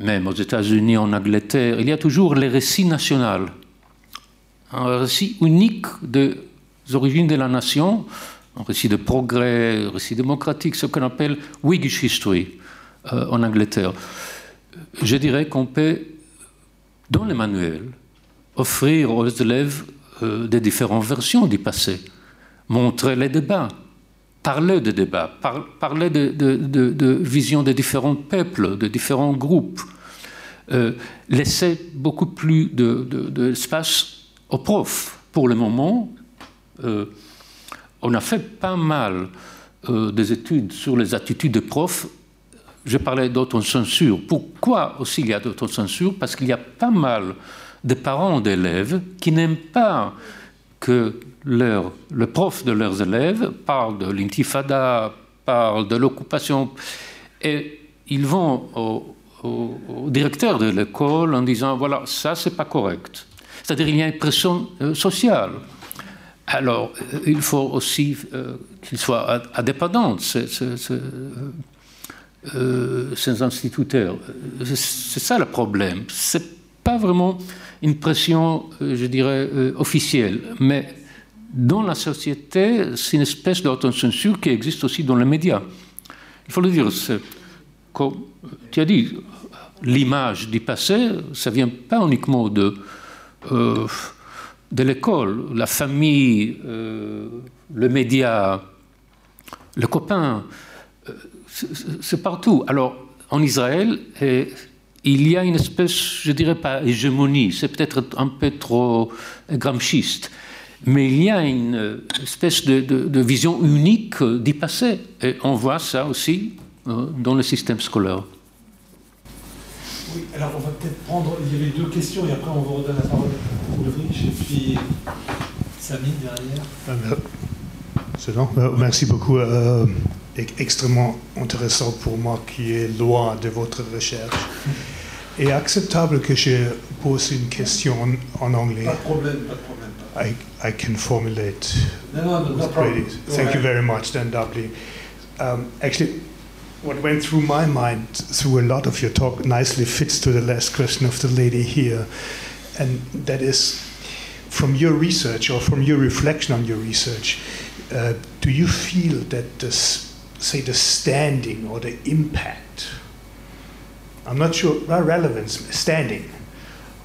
même aux États-Unis, en Angleterre, il y a toujours les récits nationaux. Un récit unique des origines de la nation, un récit de progrès, un récit démocratique, ce qu'on appelle Whiggish History euh, en Angleterre. Je dirais qu'on peut, dans les manuels, offrir aux élèves euh, des différentes versions du passé, montrer les débats, parler de débats, parler de, de, visions de différents peuples, de différents groupes, euh, laisser beaucoup plus d'espace aux profs. Pour le moment, euh, on a fait pas mal des études sur les attitudes des profs je parlais d'autocensure. Pourquoi aussi il y a d'autocensure Parce qu'il y a pas mal des parents d'élèves qui n'aiment pas que le prof de leurs élèves parle de l'intifada, parle de l'occupation, et ils vont au, directeur de l'école en disant voilà, ça c'est pas correct. C'est-à-dire il y a une pression euh, sociale. Alors, euh, il faut aussi euh, qu'ils soient indépendants, ces, ces, ces instituteurs. C'est ça le problème. C'est pas vraiment une pression, euh, je dirais, euh, officielle. Mais dans la société, c'est une espèce d'autocensure qui existe aussi dans les médias. Il faut le dire, comme tu as dit, l'image du passé, ça vient pas uniquement de, euh, de l'école, la famille, le média, le copain, c'est partout. Alors, en Israël, il y a une espèce, je dirais pas hégémonie, c'est peut-être un peu trop gramschiste, mais il y a une espèce de, vision unique du passé. Et on voit ça aussi euh, dans le système scolaire. Oui, alors on va peut-être prendre. Il y avait deux questions et après on vous redonne la parole à Ulrich et puis Samy derrière. Ah, c'est bon. Euh, merci beaucoup. Euh, extrêmement intéressant pour moi qui est loin de votre recherche. Et acceptable que je pose une question en, anglais. Pas de problème, pas de problème. I, I can formulate. No, no, no, problem. Thank you very much, Dan Dubley. Um, actually, what went through my mind through a lot of your talk nicely fits to the last question of the lady here. And that is from your research or from your reflection on your research, uh, do you feel that this say, the standing or the impact, I'm not sure, relevance, standing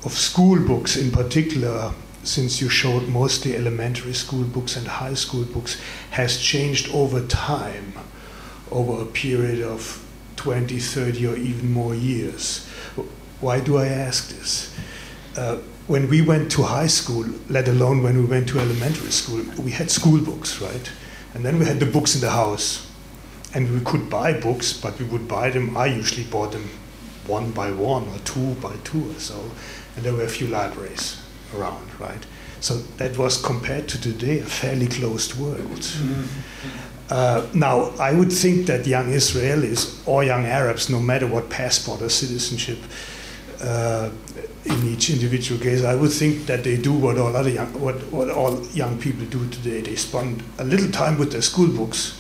of school books in particular, since you showed mostly elementary school books and high school books, has changed over time, over a period of 20, 30, or even more years. Why do I ask this? Uh, when we went to high school, let alone when we went to elementary school, we had school books, right? And then we had the books in the house and we could buy books, but we would buy them. I usually bought them one by one or two by two or so, and there were a few libraries around, right? So that was compared to today a fairly closed world. Mm-hmm. Uh, now, I would think that young Israelis or young Arabs, no matter what passport or citizenship, uh, in each individual case, I would think that they do what all other young, what, what all young people do today. They spend a little time with their school books,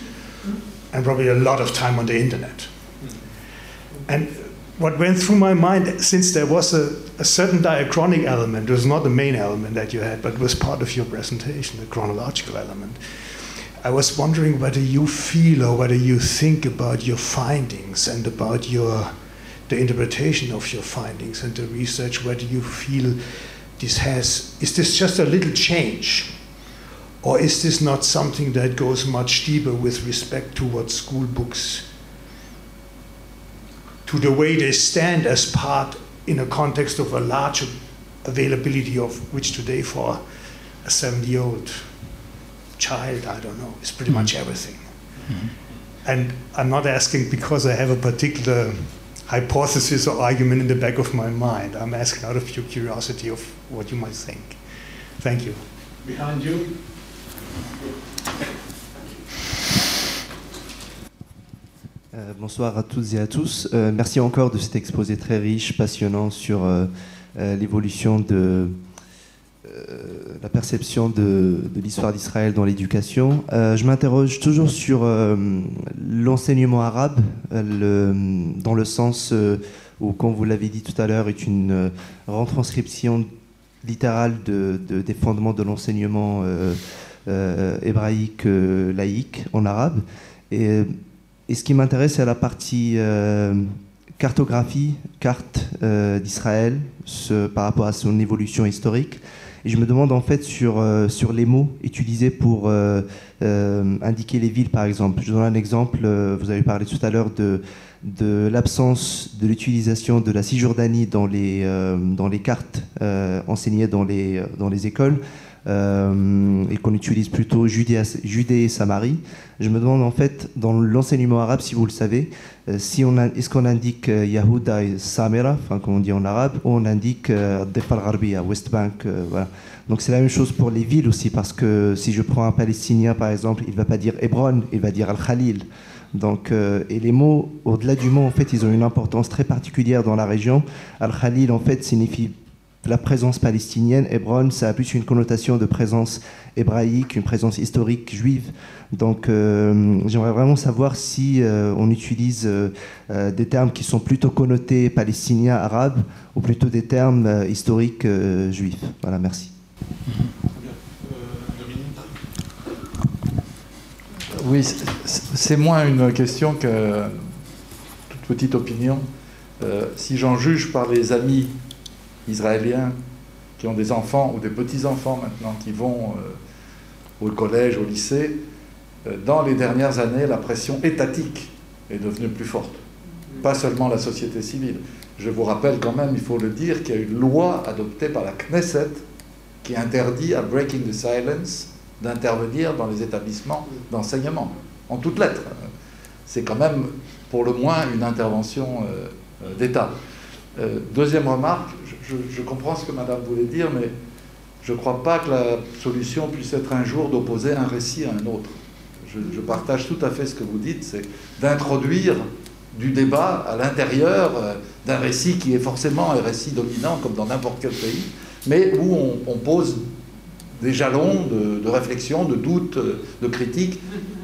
and probably a lot of time on the internet. And what went through my mind, since there was a, a certain diachronic element, it was not the main element that you had, but was part of your presentation, the chronological element. I was wondering whether you feel or whether you think about your findings and about your the interpretation of your findings and the research, whether you feel this has is this just a little change? Or is this not something that goes much deeper with respect to what school books to the way they stand as part in a context of a larger availability of which today for a 70 year old child, I don't know, is pretty Mm-hmm. much everything. And I'm not asking because I have a particular hypothesis or argument in the back of my mind. I'm asking out of pure curiosity of what you might think. Thank you. Behind you. Euh, bonsoir à toutes et à tous. Euh, merci encore de cet exposé très riche, passionnant sur euh, l'évolution de la perception de, l'histoire d'Israël dans l'éducation. Je m'interroge toujours sur l'enseignement arabe, dans le sens où, comme vous l'avez dit tout à l'heure, est une retranscription littérale de, de- des fondements de l'enseignement euh, hébraïque euh, laïque en arabe. Et euh, et ce qui m'intéresse, c'est la partie euh, cartographie, carte euh, d'Israël par rapport à son évolution historique. Et je me demande en fait sur, euh, sur les mots utilisés pour euh, euh, indiquer les villes, par exemple. Je donne un exemple. euh, vous avez parlé tout à l'heure de, de l'absence de l'utilisation de la Cisjordanie dans les, euh, dans les cartes euh, enseignées dans les, dans les écoles. Euh, et qu'on utilise plutôt Judée, et Samarie. Je me demande en fait, dans l'enseignement arabe, si vous le savez, euh, si on est-ce qu'on indique euh, Yahuda et Samira, comme on dit en arabe, ou on indique Defal Gharbiya, West Bank. Donc c'est la même chose pour les villes aussi, parce que si je prends un Palestinien par exemple, il ne va pas dire Hebron, il va dire Al-Khalil. Donc, et les mots, au-delà du mot, en fait, ils ont une importance très particulière dans la région. Al-Khalil, en fait, signifie la présence palestinienne. Hébron, ça a plus une connotation de présence hébraïque, une présence historique juive. Donc, euh, j'aimerais vraiment savoir si euh, on utilise euh, des termes qui sont plutôt connotés palestiniens, arabes, ou plutôt des termes historiques juifs. Voilà, merci. Oui, c'est- moins une question que toute petite opinion. Si j'en juge par les amis israéliens qui ont des enfants ou des petits-enfants maintenant qui vont euh, au collège, au lycée, euh, dans les dernières années, la pression étatique est devenue plus forte. Pas seulement la société civile. Je vous rappelle quand même, il faut le dire, qu'il y a une loi adoptée par la Knesset qui interdit à Breaking the Silence d'intervenir dans les établissements d'enseignement, en toutes lettres. C'est quand même, pour le moins, une intervention euh, d'État. Deuxième remarque, je, comprends ce que Madame voulait dire, mais je ne crois pas que la solution puisse être un jour d'opposer un récit à un autre. Je, partage tout à fait ce que vous dites, c'est d'introduire du débat à l'intérieur euh, d'un récit qui est forcément un récit dominant, comme dans n'importe quel pays, mais où on, on pose des jalons de, de réflexion, de doute, euh, de critique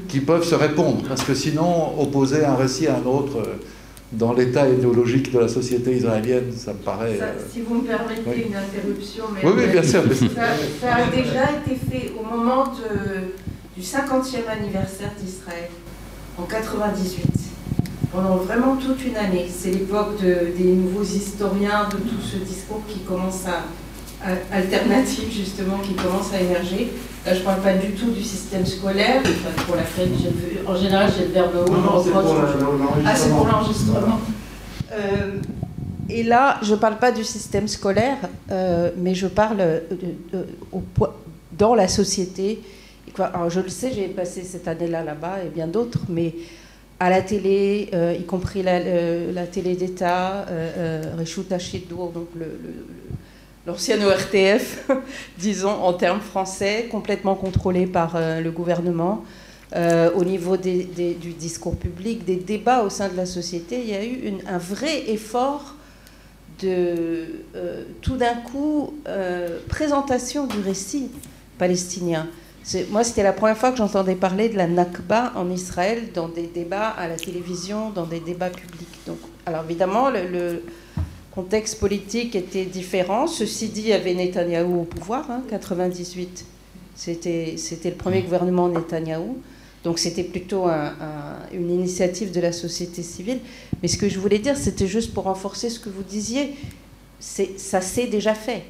qui peuvent se répondre. Parce que sinon, opposer un récit à un autre euh, dans l'état idéologique de la société israélienne, ça me paraît... Ça, euh, si vous me permettez oui. une interruption, mais Oui, oui, bien sûr. Ça, ça a déjà été fait au moment de- du 50e anniversaire d'Israël, en 98. Pendant vraiment toute une année. C'est l'époque de- des nouveaux historiens, de tout ce discours qui commence à, à- alternatif justement, qui commence à émerger. Là, je ne parle pas du tout du système scolaire, enfin, pour laquelle j'ai le- en général j'ai le verbe haut. je reproche- ah, c'est pour l'enregistrement. Euh, et là, je ne parle pas du système scolaire, euh, mais je parle de- de- au po- dans la société. Alors, je le sais, j'ai passé cette année-là là-bas et bien d'autres, mais à la télé, euh, y compris la, télé d'État, euh, euh, Hachidour, donc le- le- le- l'ancienne ORTF, disons en termes français, complètement contrôlé par euh, le gouvernement. euh, au niveau du discours public, des débats au sein de la société, il y a eu un vrai effort de, euh, tout d'un coup, présentation du récit palestinien. Moi, c'était la première fois que j'entendais parler de la Nakba en Israël dans des débats à la télévision, dans des débats publics. Donc, alors évidemment, le contexte politique était différent. Ceci dit, il y avait Netanyahou au pouvoir, hein, 98. C'était le premier gouvernement Netanyahou. Donc c'était plutôt un, un, une initiative de la société civile. Mais ce que je voulais dire, c'était juste pour renforcer ce que vous disiez. Ça s'est déjà fait.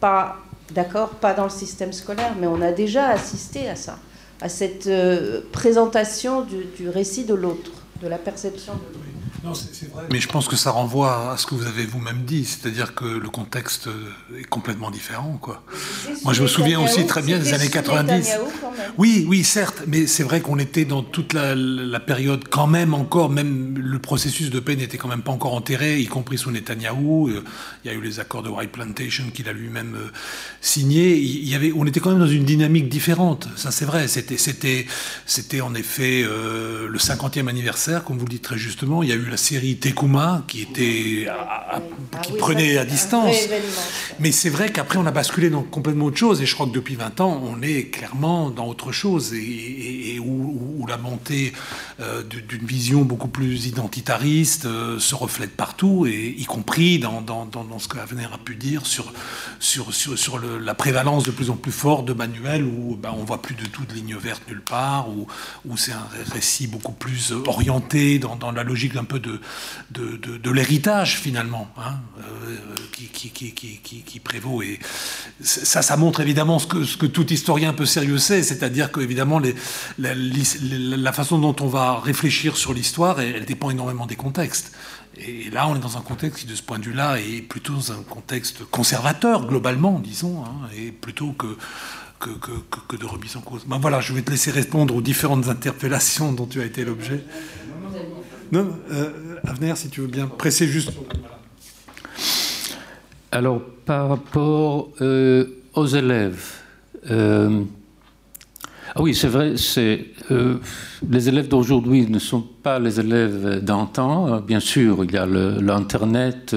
Pas, d'accord, pas dans le système scolaire, mais on a déjà assisté à ça, à cette euh, présentation du, du récit de l'autre, de la perception de l'autre. Non, c'est vrai. Mais je pense que ça renvoie à ce que vous avez vous-même dit, c'est-à-dire que le contexte est complètement différent. Quoi. Moi, je me souviens aussi très bien des années 90. Oui, oui, certes, mais c'est vrai qu'on était dans toute la, la, période quand même encore, même le processus de paix n'était quand même pas encore enterré, y compris sous Netanyahou. Il y a eu les accords de White Plantation qu'il a lui-même euh, signés. Il y avait, on était quand même dans une dynamique différente. Ça, c'est vrai. C'était, c'était, c'était en effet euh, le 50e anniversaire, comme vous le dites très justement. Il y a eu la série Tekuma qui était à, à, qui ah oui, prenait à distance. Mais c'est vrai qu'après on a basculé dans complètement autre chose et je crois que depuis 20 ans on est clairement dans autre chose et, et, et où, où, la montée euh, d'une vision beaucoup plus identitariste euh, se reflète partout et y compris dans, dans, dans, dans ce que Avenir a pu dire sur, sur, sur, sur le, la prévalence de plus en plus forte de manuels où ben, on voit plus du tout de ligne verte nulle part où, où c'est un récit beaucoup plus orienté dans, dans la logique d'un peu de, l'héritage finalement hein, euh, qui, prévaut. Et ça, ça montre évidemment ce que, tout historien un peu sérieux sait, c'est-à-dire que évidemment la, façon dont on va réfléchir sur l'histoire, elle, elle, dépend énormément des contextes. Et là, on est dans un contexte qui, de ce point de vue-là, est plutôt dans un contexte conservateur, globalement, disons, hein, et plutôt que, que, que, que, de remise en cause. Ben voilà, je vais te laisser répondre aux différentes interpellations dont tu as été l'objet. Non, euh, si tu veux bien presser juste. Alors, par rapport euh, aux élèves, euh, ah oui, c'est vrai, c'est, euh, les élèves d'aujourd'hui ne sont pas les élèves d'antan. Bien sûr, il y a l'Internet.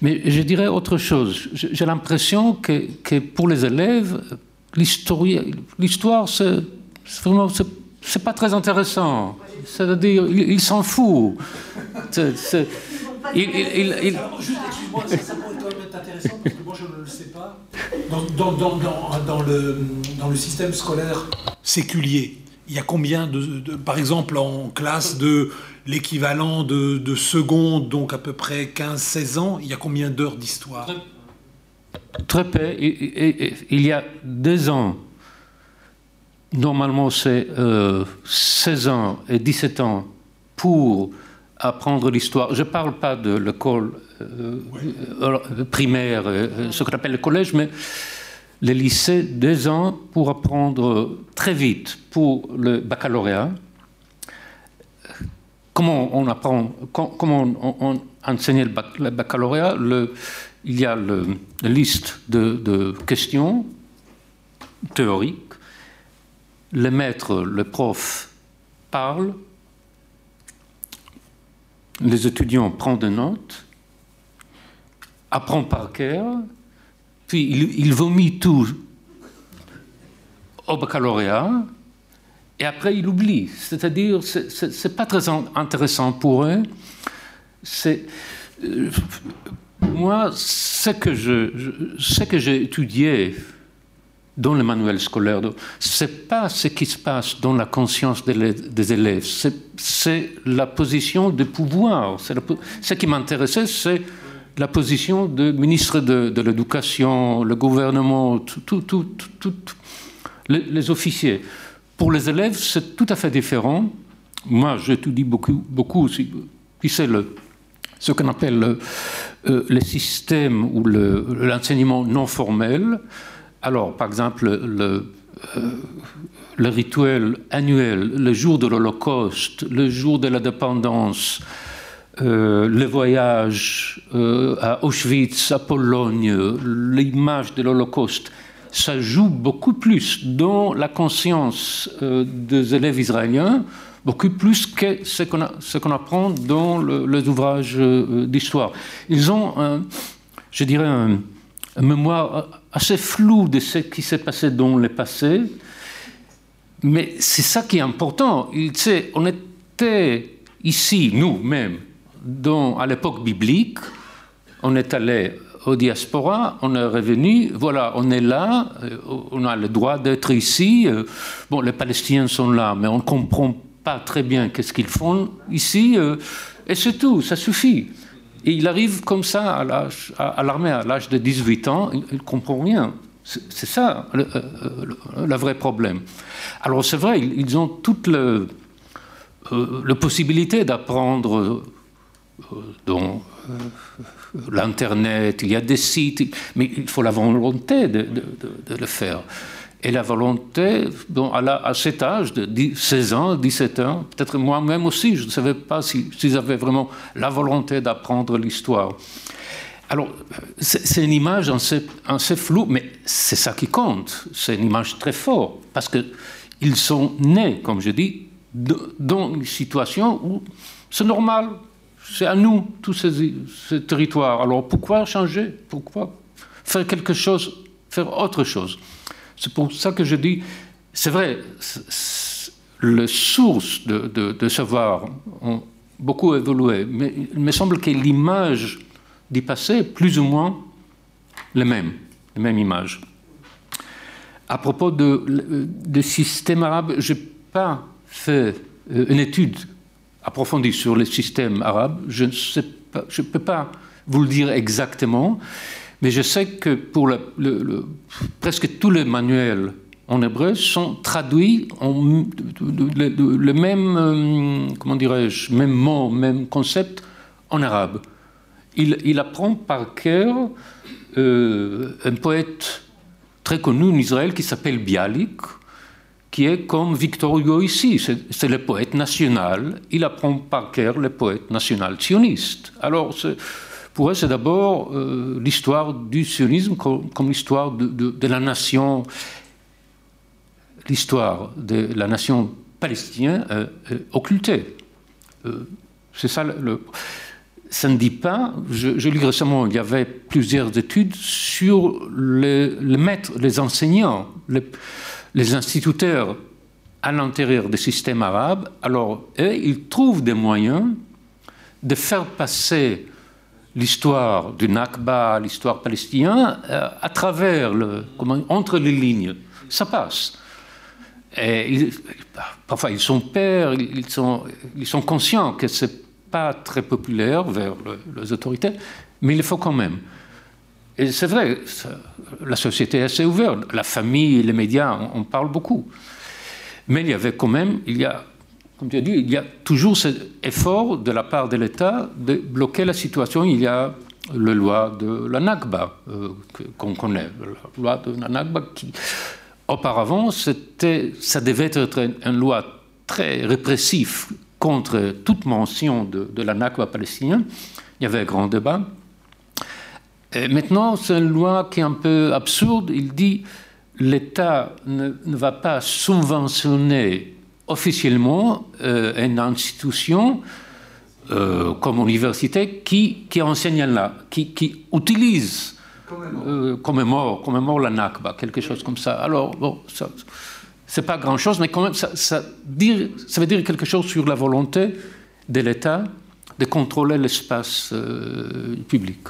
mais je dirais autre chose. J'ai l'impression que, que, pour les élèves, l'histoire, c'est vraiment. C'est pas très intéressant. C'est-à-dire, il, il s'en fout. C'est, c'est, il, il, il, Excuse-moi, ça, ça pourrait quand même être intéressant parce que moi je ne le sais pas. Dans, dans, dans, dans, le, le système scolaire séculier, il y a combien de, de par exemple en classe de l'équivalent de, de seconde, donc à peu près 15-16 ans, il y a combien d'heures d'histoire? Très peu. Il y a deux ans Normalement, c'est euh, 16 ans et 17 ans pour apprendre l'histoire. Je ne parle pas de l'école euh, primaire, euh, ce qu'on appelle le collège, mais les lycées, deux ans pour apprendre très vite pour le baccalauréat. Comment on apprend, comment on, on enseigne le baccalauréat? Le, Il y a le, la liste de, de questions théoriques le maître, le prof parle, les étudiants prennent des notes, apprennent par cœur, puis il, il vomit tout au baccalauréat, et après il oublie. C'est-à-dire, ce n'est pas très intéressant pour eux. C'est. Euh, moi, ce que j'ai étudié dans le manuel scolaire. Ce n'est pas ce qui se passe dans la conscience des élèves, c'est la position de pouvoir. Ce qui m'intéressait, c'est la position de ministre de, l'Éducation, le gouvernement, les, officiers. Pour les élèves, c'est tout à fait différent. Moi, j'étudie beaucoup, beaucoup puis c'est ce qu'on appelle le, euh, le système ou l'enseignement non formel. Alors, par exemple, le, euh, le, rituel annuel, le jour de l'Holocauste, le jour de la dépendance, euh, le voyage euh, à Auschwitz, à Pologne, l'image de l'Holocauste, ça joue beaucoup plus dans la conscience des élèves israéliens, beaucoup plus que ce qu'on apprend dans les ouvrages d'histoire. Ils ont, je dirais, un, mémoire assez floue de ce qui s'est passé dans le passé, mais c'est ça qui est important. Il, on était ici, nous-mêmes, à l'époque biblique, on est allé au diaspora, on est revenu, voilà, on est là, euh, on a le droit d'être ici. Euh, bon, les Palestiniens sont là, mais on ne comprend pas très bien qu'est-ce qu'ils font ici, euh, et c'est tout, ça suffit. Et il arrive comme ça à l'armée à l'âge de 18 ans, il ne comprend rien. C'est ça le, le, vrai problème. Alors c'est vrai, ils ont toute le, la possibilité d'apprendre dont l'Internet, il y a des sites, mais il faut la volonté de, le faire. Et la volonté, à, cet âge de 16 ans, 17 ans, peut-être moi-même aussi, je ne savais pas s'ils si, avaient vraiment la volonté d'apprendre l'histoire. Alors, c'est une image assez, assez floue, mais c'est ça qui compte. C'est une image très forte, parce qu'ils sont nés, comme je dis, dans une situation où c'est normal, c'est à nous, tous ces, territoires. Alors pourquoi changer? Pourquoi faire quelque chose, faire autre chose? C'est pour ça que je dis, c'est vrai, les sources de, savoir ont beaucoup évolué, mais il me semble que l'image du passé est plus ou moins la même, la image. À propos de, de système arabe, je n'ai pas fait euh, une étude approfondi sur le système arabe. Je ne peux pas vous le dire exactement, mais je sais que pour presque tous les manuels en hébreu sont traduits en le, même, euh, comment dirais-je, même mot, même concept en arabe. Il, apprend par cœur euh, un poète très connu en Israël qui s'appelle Bialik, qui est comme Victor Hugo ici, c'est le poète national, il apprend par cœur le poète national sioniste. Alors, pour eux, c'est d'abord euh, l'histoire du sionisme comme, l'histoire de, la nation, l'histoire de la nation palestinienne euh, euh, occultée. c'est ça le, ça ne dit pas, je, lis récemment, il y avait plusieurs études sur les, les maîtres, les enseignants, les, les instituteurs à l'intérieur des systèmes arabes, alors eux, ils trouvent des moyens de faire passer l'histoire du Nakba, l'histoire palestinienne, euh, à travers, le, entre les lignes. Ça passe. Et parfois, ils sont pères, ils sont, ils sont conscients que ce n'est pas très populaire vers les autorités, mais il faut quand même. Et c'est vrai, la société est assez ouverte. La famille les médias, on, parle beaucoup. Mais il y avait quand même, il y a, comme tu as dit, il y a toujours cet effort de la part de l'État de bloquer la situation. Il y a la loi de la Nakba, euh, qu'on connaît, la loi de la Nakba qui, auparavant, ça devait être une loi très répressive contre toute mention de, de la Nakba palestinienne. Il y avait un grand débat maintenant, c'est une loi qui est un peu absurde. Il dit l'État ne, va pas subventionner officiellement euh, une institution euh, comme l'université qui, qui enseigne là, qui, qui utilise comme mort euh, la Nakba, quelque chose comme ça. Alors, bon, ça, c'est pas grand-chose, mais quand même, ça, ça, dire, ça, veut dire quelque chose sur la volonté de l'État de contrôler l'espace public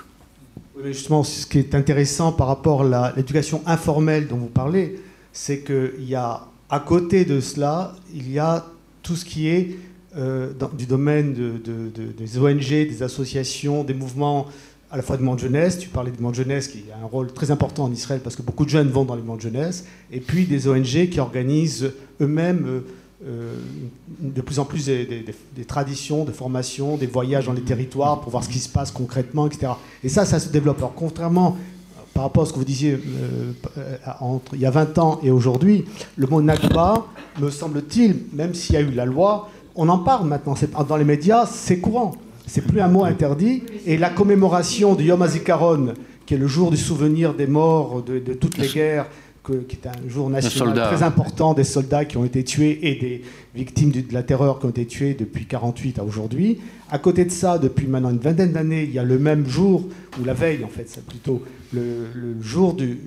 justement, ce qui est intéressant par rapport à l'éducation informelle dont vous parlez, c'est qu'il y a, à côté de cela, il y a tout ce qui est euh, du domaine des ONG, des associations, des mouvements à la fois de monde jeunesse, tu parlais de monde jeunesse qui a un rôle très important en Israël parce que beaucoup de jeunes vont dans les monde jeunesse, et puis des ONG qui organisent eux-mêmes euh, euh, de plus en plus des, traditions, de formation, des voyages dans les territoires pour voir ce qui se passe concrètement, etc. Et ça, ça se développe. Alors, contrairement par rapport à ce que vous disiez euh, entre il y a 20 ans et aujourd'hui, le mot Nakba, me semble-t-il, même s'il y a eu la loi, on en parle maintenant. Dans les médias, c'est courant. C'est plus un mot interdit. Et la commémoration du Yom HaZikaron, qui est le jour du souvenir des morts de toutes les guerres, qui est un jour national très important des soldats qui ont été tués et des victimes de la terreur qui ont été tuées depuis 48 à aujourd'hui. À côté de ça, depuis maintenant une vingtaine d'années, il y a le même jour, ou la veille en fait, c'est plutôt le, jour du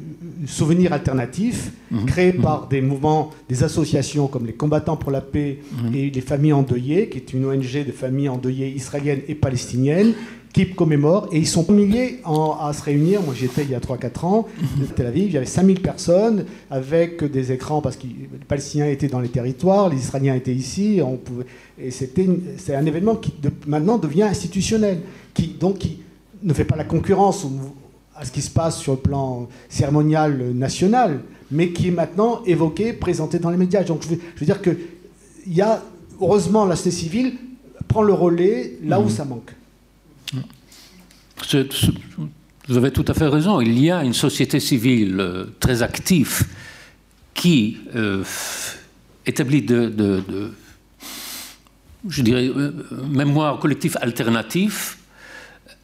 souvenir alternatif, mhm. créé mhm. par des mouvements, des associations comme les combattants pour la paix mhm. et les familles endeuillées, qui est une ONG de familles endeuillées israéliennes et palestiniennes, qui commémore et ils sont milliers à se réunir. Moi j'étais il y a 3-4 ans à Tel Aviv, il y avait 5000 personnes avec des écrans parce que les Palestiniens étaient dans les territoires, les Israéliens étaient ici, on pouvait, et c'était c'est un événement qui maintenant devient institutionnel, qui donc qui ne fait pas la concurrence à ce qui se passe sur le plan cérémonial national, mais qui est maintenant évoqué, présenté dans les médias. Donc je veux, je veux dire que il y a heureusement la société civile prend le relais là où mmh. ça manque. Vous avez tout à fait raison. Il y a une société civile euh, très active qui euh, établit de, je dirais, euh, mémoire collective alternative.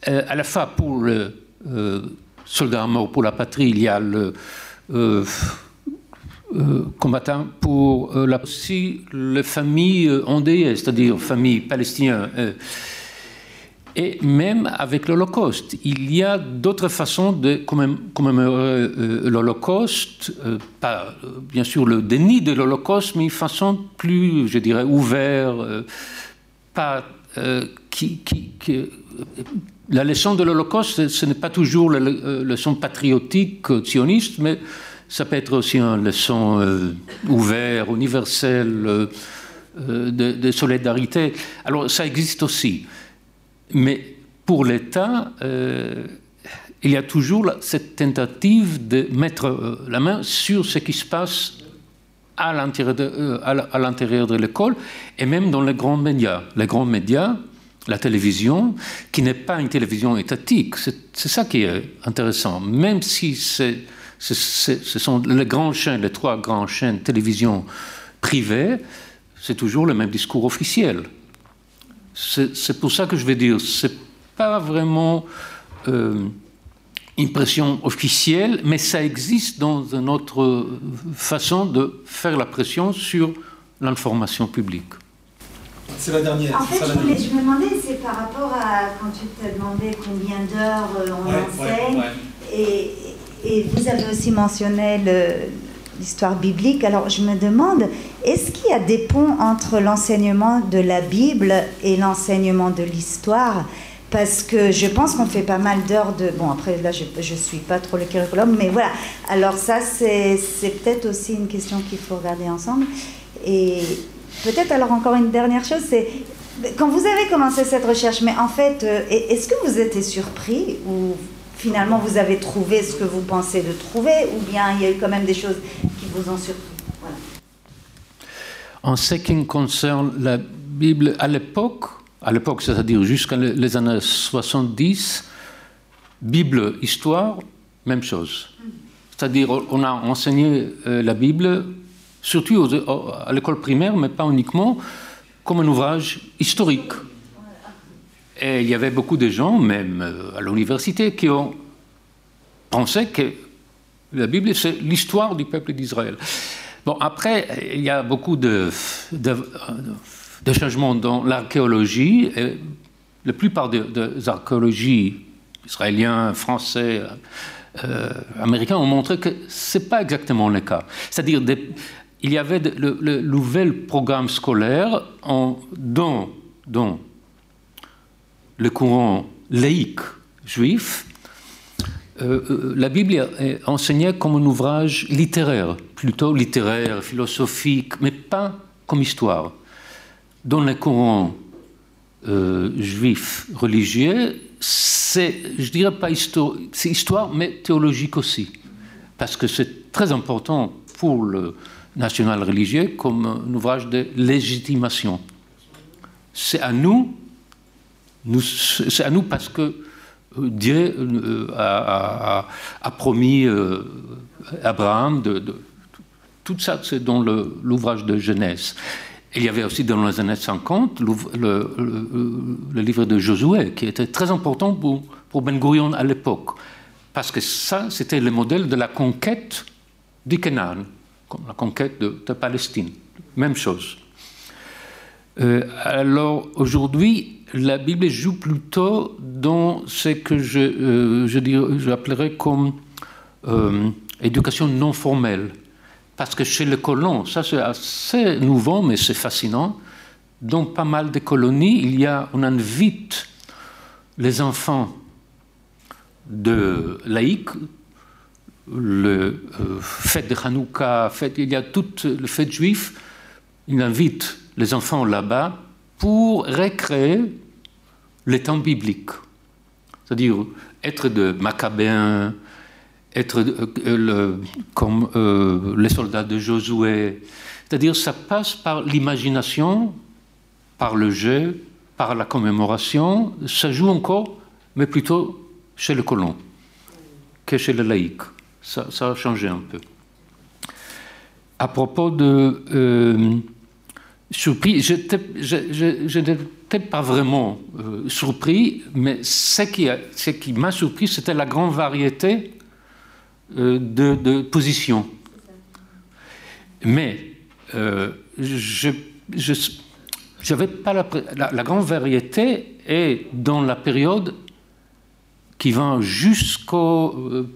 à la fois pour le soldat mort pour la patrie, il y a le combattant pour la, aussi les familles endeuillées, c'est-à-dire familles palestiniennes et même avec l'Holocauste. Il y a d'autres façons de commémorer euh, l'Holocauste, euh, euh, bien sûr le déni de l'Holocauste, mais une façon plus, je dirais, ouverte, pas qui, la leçon de l'Holocauste, ce n'est pas toujours la leçon patriotique sioniste, mais ça peut être aussi une leçon ouverte, universelle, de, solidarité. Alors ça existe aussi. Mais pour l'État, euh, il y a toujours cette tentative de mettre euh, la main sur ce qui se passe à l'intérieur de, euh, de l'école et même dans les grands médias. Les grands médias, la télévision, qui n'est pas une télévision étatique, c'est ça qui est intéressant. Même si ce sont les grandes chaînes, les trois grandes chaînes de télévision privées, c'est toujours le même discours officiel. C'est pour ça que je vais dire, c'est pas vraiment euh, une pression officielle, mais ça existe dans une autre façon de faire la pression sur l'information publique. C'est la dernière. En fait, je, me demandais, c'est par rapport à quand tu t'as demandé combien d'heures euh, on enseigne, Et, et, vous avez aussi mentionné le, l'histoire biblique. Alors je me demande, est-ce qu'il y a des ponts entre l'enseignement de la Bible et l'enseignement de l'histoire? Parce que je pense qu'on fait pas mal d'heures de... Bon, après, là, je ne suis pas trop le curriculum, mais voilà. Alors ça, c'est peut-être aussi une question qu'il faut regarder ensemble. Et peut-être alors encore une dernière chose, c'est quand vous avez commencé cette recherche, mais en fait, euh, est-ce que vous étiez surpris ou finalement vous avez trouvé ce que vous pensez de trouver, ou bien il y a eu quand même des choses qui vous ont surpris En ce qui concerne la Bible, à l'époque, à l'époque, c'est-à-dire jusqu'à les années 70, Bible, histoire, même chose. C'est-à-dire, on a enseigné euh, la Bible, surtout à l'école primaire, mais pas uniquement, comme un ouvrage historique. Et il y avait beaucoup de gens, même euh, à l'université, qui ont pensé que la Bible, c'est l'histoire du peuple d'Israël. Bon, après, il y a beaucoup de, changements dans l'archéologie. La plupart des archéologies israéliens, français, euh, américains ont montré que ce n'est pas exactement le cas. C'est-à-dire, il y avait le, nouvel programme scolaire en, le courant laïque juif, euh, euh, la Bible est enseignée comme un ouvrage littéraire, plutôt littéraire, philosophique, mais pas comme histoire. Dans le courant euh, juif religieux, c'est, je dirais pas histoire, c'est histoire, mais théologique aussi, parce que c'est très important pour le national religieux comme un ouvrage de légitimation. C'est à nous c'est à nous parce que euh, Dieu euh, a, promis euh, Abraham de, tout ça, c'est dans l'ouvrage de Genèse. Il y avait aussi dans les années 50 le, livre de Josué, qui était très important pour, Ben Gurion à l'époque. Parce que ça, c'était le modèle de la conquête du Canaan, comme la conquête de, Palestine. Même chose. Alors aujourd'hui, la Bible joue plutôt dans ce que je, euh, j'appellerais comme euh, éducation non formelle. Parce que chez les colons, ça c'est assez nouveau, mais c'est fascinant. Dans pas mal de colonies, il y a, on invite les enfants de laïcs, le euh, fête de Hanouka, il y a tout le fête juif, il invite les enfants là-bas pour recréer les temps bibliques. C'est-à-dire être de Maccabéens, être euh, comme euh, les soldats de Josué. C'est-à-dire ça passe par l'imagination, par le jeu, par la commémoration. Ça joue encore, mais plutôt chez le colon que chez le laïc. Ça, a changé un peu. À propos de euh, surpris, je n'étais pas vraiment surpris, mais ce qui, m'a surpris, c'était la grande variété euh, de, position. Mais euh, je n'avais pas la, la, grande variété est dans la période qui va jusqu'au euh,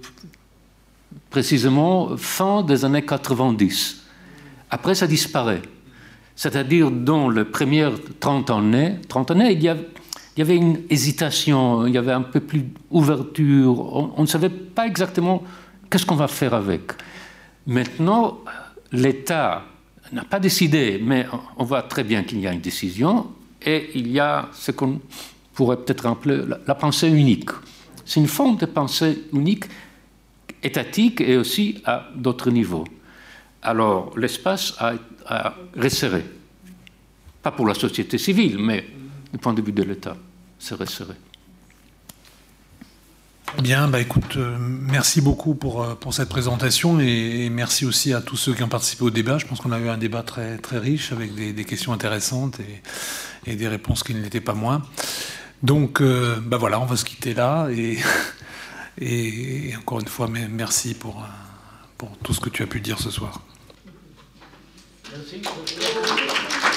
précisément fin des années 90. Après, ça disparaît. C'est-à-dire dans les premières 30 années, 30 années il, y avait, il y avait une hésitation, il y avait un peu plus d'ouverture, on ne savait pas exactement Qu'est-ce qu'on va faire avec Maintenant, l'État n'a pas décidé, mais on voit très bien qu'il y a une décision et il y a ce qu'on pourrait peut-être appeler la pensée unique. C'est une forme de pensée unique, étatique et aussi à d'autres niveaux. Alors l'espace a, resserré. Pas pour la société civile, mais du point de vue de l'État, c'est resserré. Bien, bah écoute, euh, merci beaucoup pour, euh, cette présentation et, merci aussi à tous ceux qui ont participé au débat. Je pense qu'on a eu un débat très, très riche avec des, questions intéressantes et, et des réponses qui ne l'étaient pas moins. Donc, euh, bah voilà, on va se quitter là et, et encore une fois, merci pour, pour tout ce que tu as pu dire ce soir. Merci.